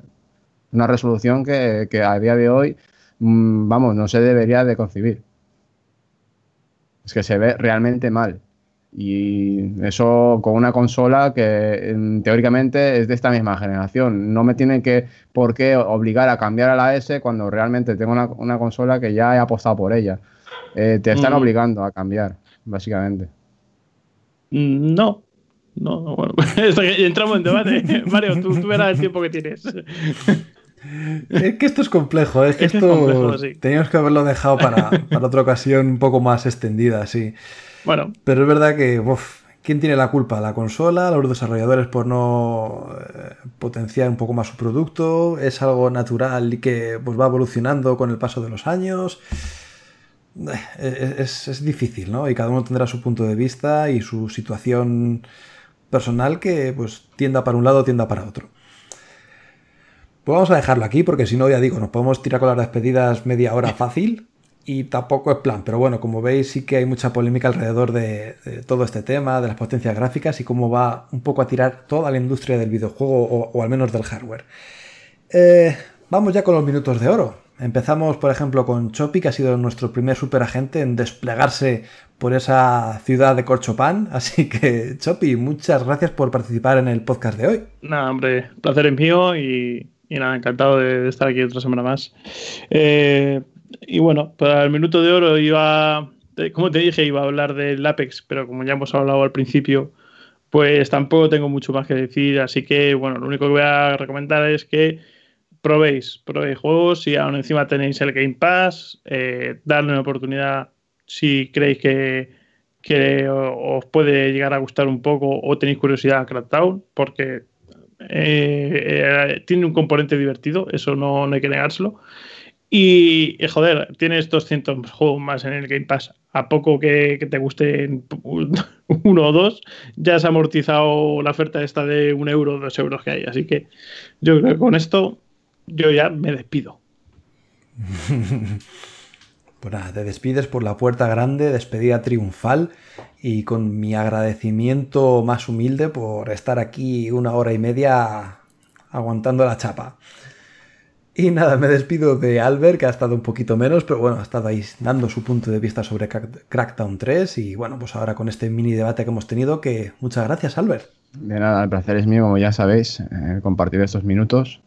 una resolución que, a día de hoy, mm, vamos, no se debería de concebir. Es que se ve realmente mal. Y eso con una consola que teóricamente es de esta misma generación. No me tienen que por qué obligar a cambiar a la S cuando realmente tengo una, una consola que ya he apostado por ella. Eh, te están mm. obligando a cambiar, básicamente. Mm, no, no, bueno, entramos en debate. Mario, tú, verás el tiempo que tienes. Es que esto es complejo, es que esto teníamos que haberlo dejado para, otra ocasión un poco más extendida, sí. Bueno. Pero es verdad que, ¿quién tiene la culpa? ¿La consola? ¿Los desarrolladores por no eh, potenciar un poco más su producto? ¿Es algo natural y que pues, va evolucionando con el paso de los años? es, difícil, ¿no? Y cada uno tendrá su punto de vista y su situación personal que pues tienda para un lado, tienda para otro. Pues vamos a dejarlo aquí porque si no, ya digo, nos podemos tirar con las despedidas media hora fácil y tampoco es plan. Pero bueno, como veis sí que hay mucha polémica alrededor de, todo este tema, de las potencias gráficas y cómo va un poco a tirar toda la industria del videojuego o, al menos del hardware. Eh, vamos ya con los minutos de oro. Empezamos, por ejemplo, con Chopi, que ha sido nuestro primer superagente en desplegarse por esa ciudad de Corchopán. Así que, Chopi, muchas gracias por participar en el podcast de hoy. Nada, hombre, placer es mío y, nada, encantado de, estar aquí otra semana más. Eh, y bueno, para el minuto de oro iba, como te dije, iba a hablar del Apex, pero como ya hemos hablado al principio, pues tampoco tengo mucho más que decir. Así que, bueno, lo único que voy a recomendar es que probéis, probéis juegos y aún encima tenéis el Game Pass, eh, darle una oportunidad si creéis que, os puede llegar a gustar un poco o tenéis curiosidad a Crackdown, porque eh, eh, tiene un componente divertido, eso no, hay que negárselo. Y, joder, tienes 200 juegos más en el Game Pass. A poco que, te guste uno o dos, ya se ha amortizado la oferta esta de un euro o dos euros que hay. Así que yo creo que con esto yo ya me despido. pues nada, te despides por la puerta grande, despedida triunfal y con mi agradecimiento más humilde por estar aquí una hora y media aguantando la chapa. Y nada, me despido de Albert, que ha estado un poquito menos, pero bueno, ha estado ahí dando su punto de vista sobre Crackdown 3. Y bueno, pues ahora con este mini debate que hemos tenido, que muchas gracias, Albert. De nada, el placer es mío, como ya sabéis, eh, compartir estos minutos.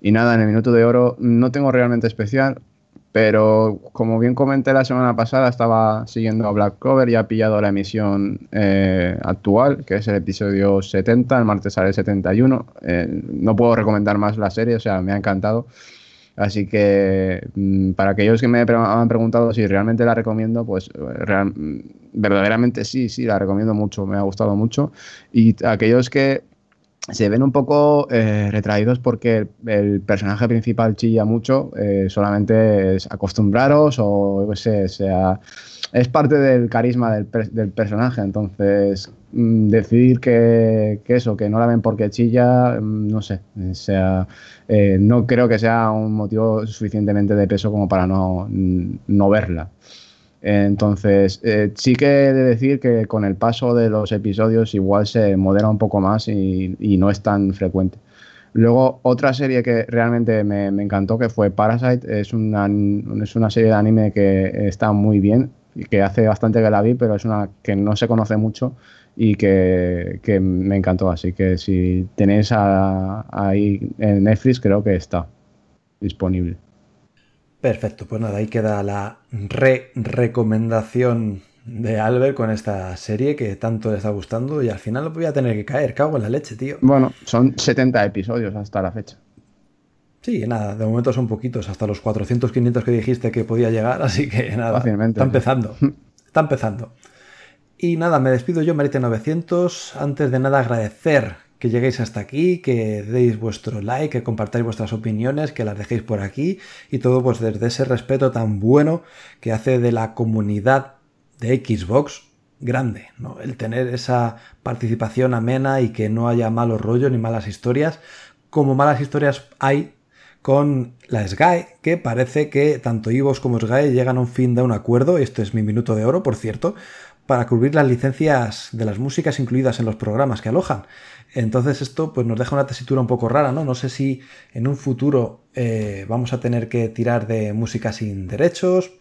Y nada, en el minuto de oro no tengo realmente especial, pero como bien comenté la semana pasada, estaba siguiendo a Black Cover y ha pillado la emisión eh, actual, que es el episodio 70, el martes sale el 71. Eh, no puedo recomendar más la serie, o sea, me ha encantado. Así que mm, para aquellos que me han preguntado si realmente la recomiendo, pues mm, verdaderamente sí, sí, la recomiendo mucho, me ha gustado mucho. Y aquellos que se ven un poco eh, retraídos porque el, personaje principal chilla mucho, eh, solamente es acostumbraros o sea, es parte del carisma del, del personaje, entonces mm, decir que, que, eso, que no la ven porque chilla, mm, no sé, sea, eh, no creo que sea un motivo suficientemente de peso como para no, no verla. Entonces, eh, sí que he de decir que con el paso de los episodios igual se modera un poco más y, no es tan frecuente. Luego, otra serie que realmente me, encantó, que fue Parasite, es una, es una serie de anime que está muy bien y que hace bastante que la vi, pero es una que no se conoce mucho y que, me encantó. Así que si tenéis ahí en Netflix, creo que está disponible. Perfecto, pues nada, ahí queda la re-recomendación de Albert con esta serie que tanto le está gustando y al final lo voy a tener que caer, cago en la leche, tío. Bueno, son 70 episodios hasta la fecha. Sí, nada, de momento son poquitos, hasta los 400, 500 que dijiste que podía llegar, así que nada, Fácilmente, está sí. empezando, está empezando. Y nada, me despido yo, Marite900. Antes de nada, agradecer que lleguéis hasta aquí, que deis vuestro like, que compartáis vuestras opiniones, que las dejéis por aquí y todo pues desde ese respeto tan bueno que hace de la comunidad de Xbox grande, ¿no? El tener esa participación amena y que no haya malos rollos ni malas historias, como malas historias hay con la SGAE, que parece que tanto Ivos como SGAE llegan a un fin de un acuerdo, este es mi minuto de oro, por cierto, para cubrir las licencias de las músicas incluidas en los programas que alojan. Entonces esto pues nos deja una tesitura un poco rara, ¿no? No sé si en un futuro eh, vamos a tener que tirar de música sin derechos.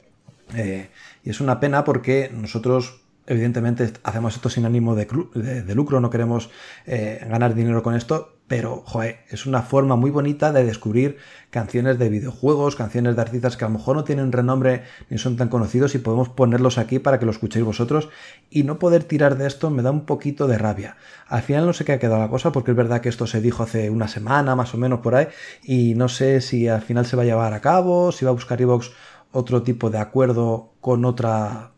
eh, y es una pena porque nosotros evidentemente hacemos esto sin ánimo de, lucro, no queremos eh, ganar dinero con esto, pero joder, es una forma muy bonita de descubrir canciones de videojuegos, canciones de artistas que a lo mejor no tienen renombre ni son tan conocidos y podemos ponerlos aquí para que lo escuchéis vosotros y no poder tirar de esto me da un poquito de rabia. Al final no sé qué ha quedado la cosa porque es verdad que esto se dijo hace una semana más o menos por ahí y no sé si al final se va a llevar a cabo, si va a buscar Evox otro tipo de acuerdo con otra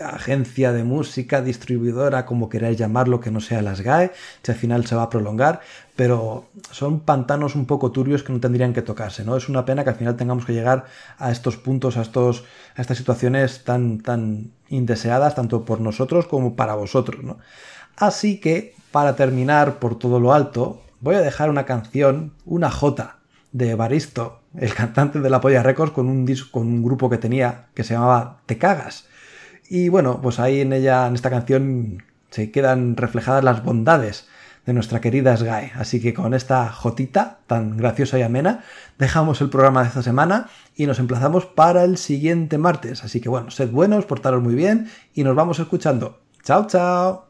agencia de música, distribuidora, como queráis llamarlo, que no sea las GAE, si al final se va a prolongar, pero son pantanos un poco turbios que no tendrían que tocarse, ¿no? Es una pena que al final tengamos que llegar a estos puntos, a, estos, a estas situaciones tan, tan indeseadas, tanto por nosotros como para vosotros, ¿no? Así que, para terminar por todo lo alto, voy a dejar una canción, una J de Baristo, el cantante de la Polla Records, con un, disco, con un grupo que tenía que se llamaba Te Cagas. Y bueno, pues ahí en ella, en esta canción, se quedan reflejadas las bondades de nuestra querida Sky. Así que con esta jotita tan graciosa y amena, dejamos el programa de esta semana y nos emplazamos para el siguiente martes. Así que bueno, sed buenos, portaros muy bien y nos vamos escuchando. Chao, chao.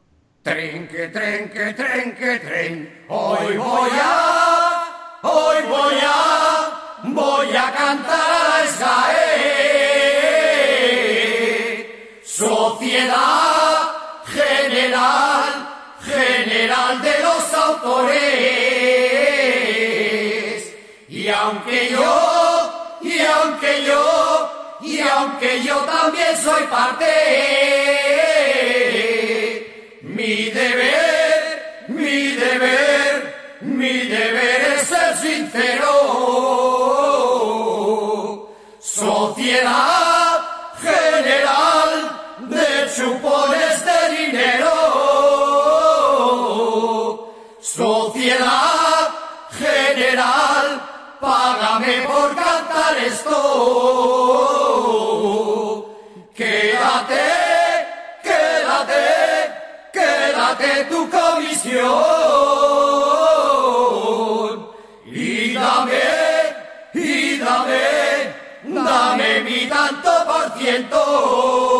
Hoy voy a, hoy voy a, voy a cantar SGAE. Sociedad General, General de los Autores. Y aunque yo, y aunque yo, y aunque yo también soy parte, mi deber, mi deber, mi deber es ser sincero. Sociedad esto. Quédate, quédate, quédate tu comisión. Y dame, y dame, dame mi tanto por ciento.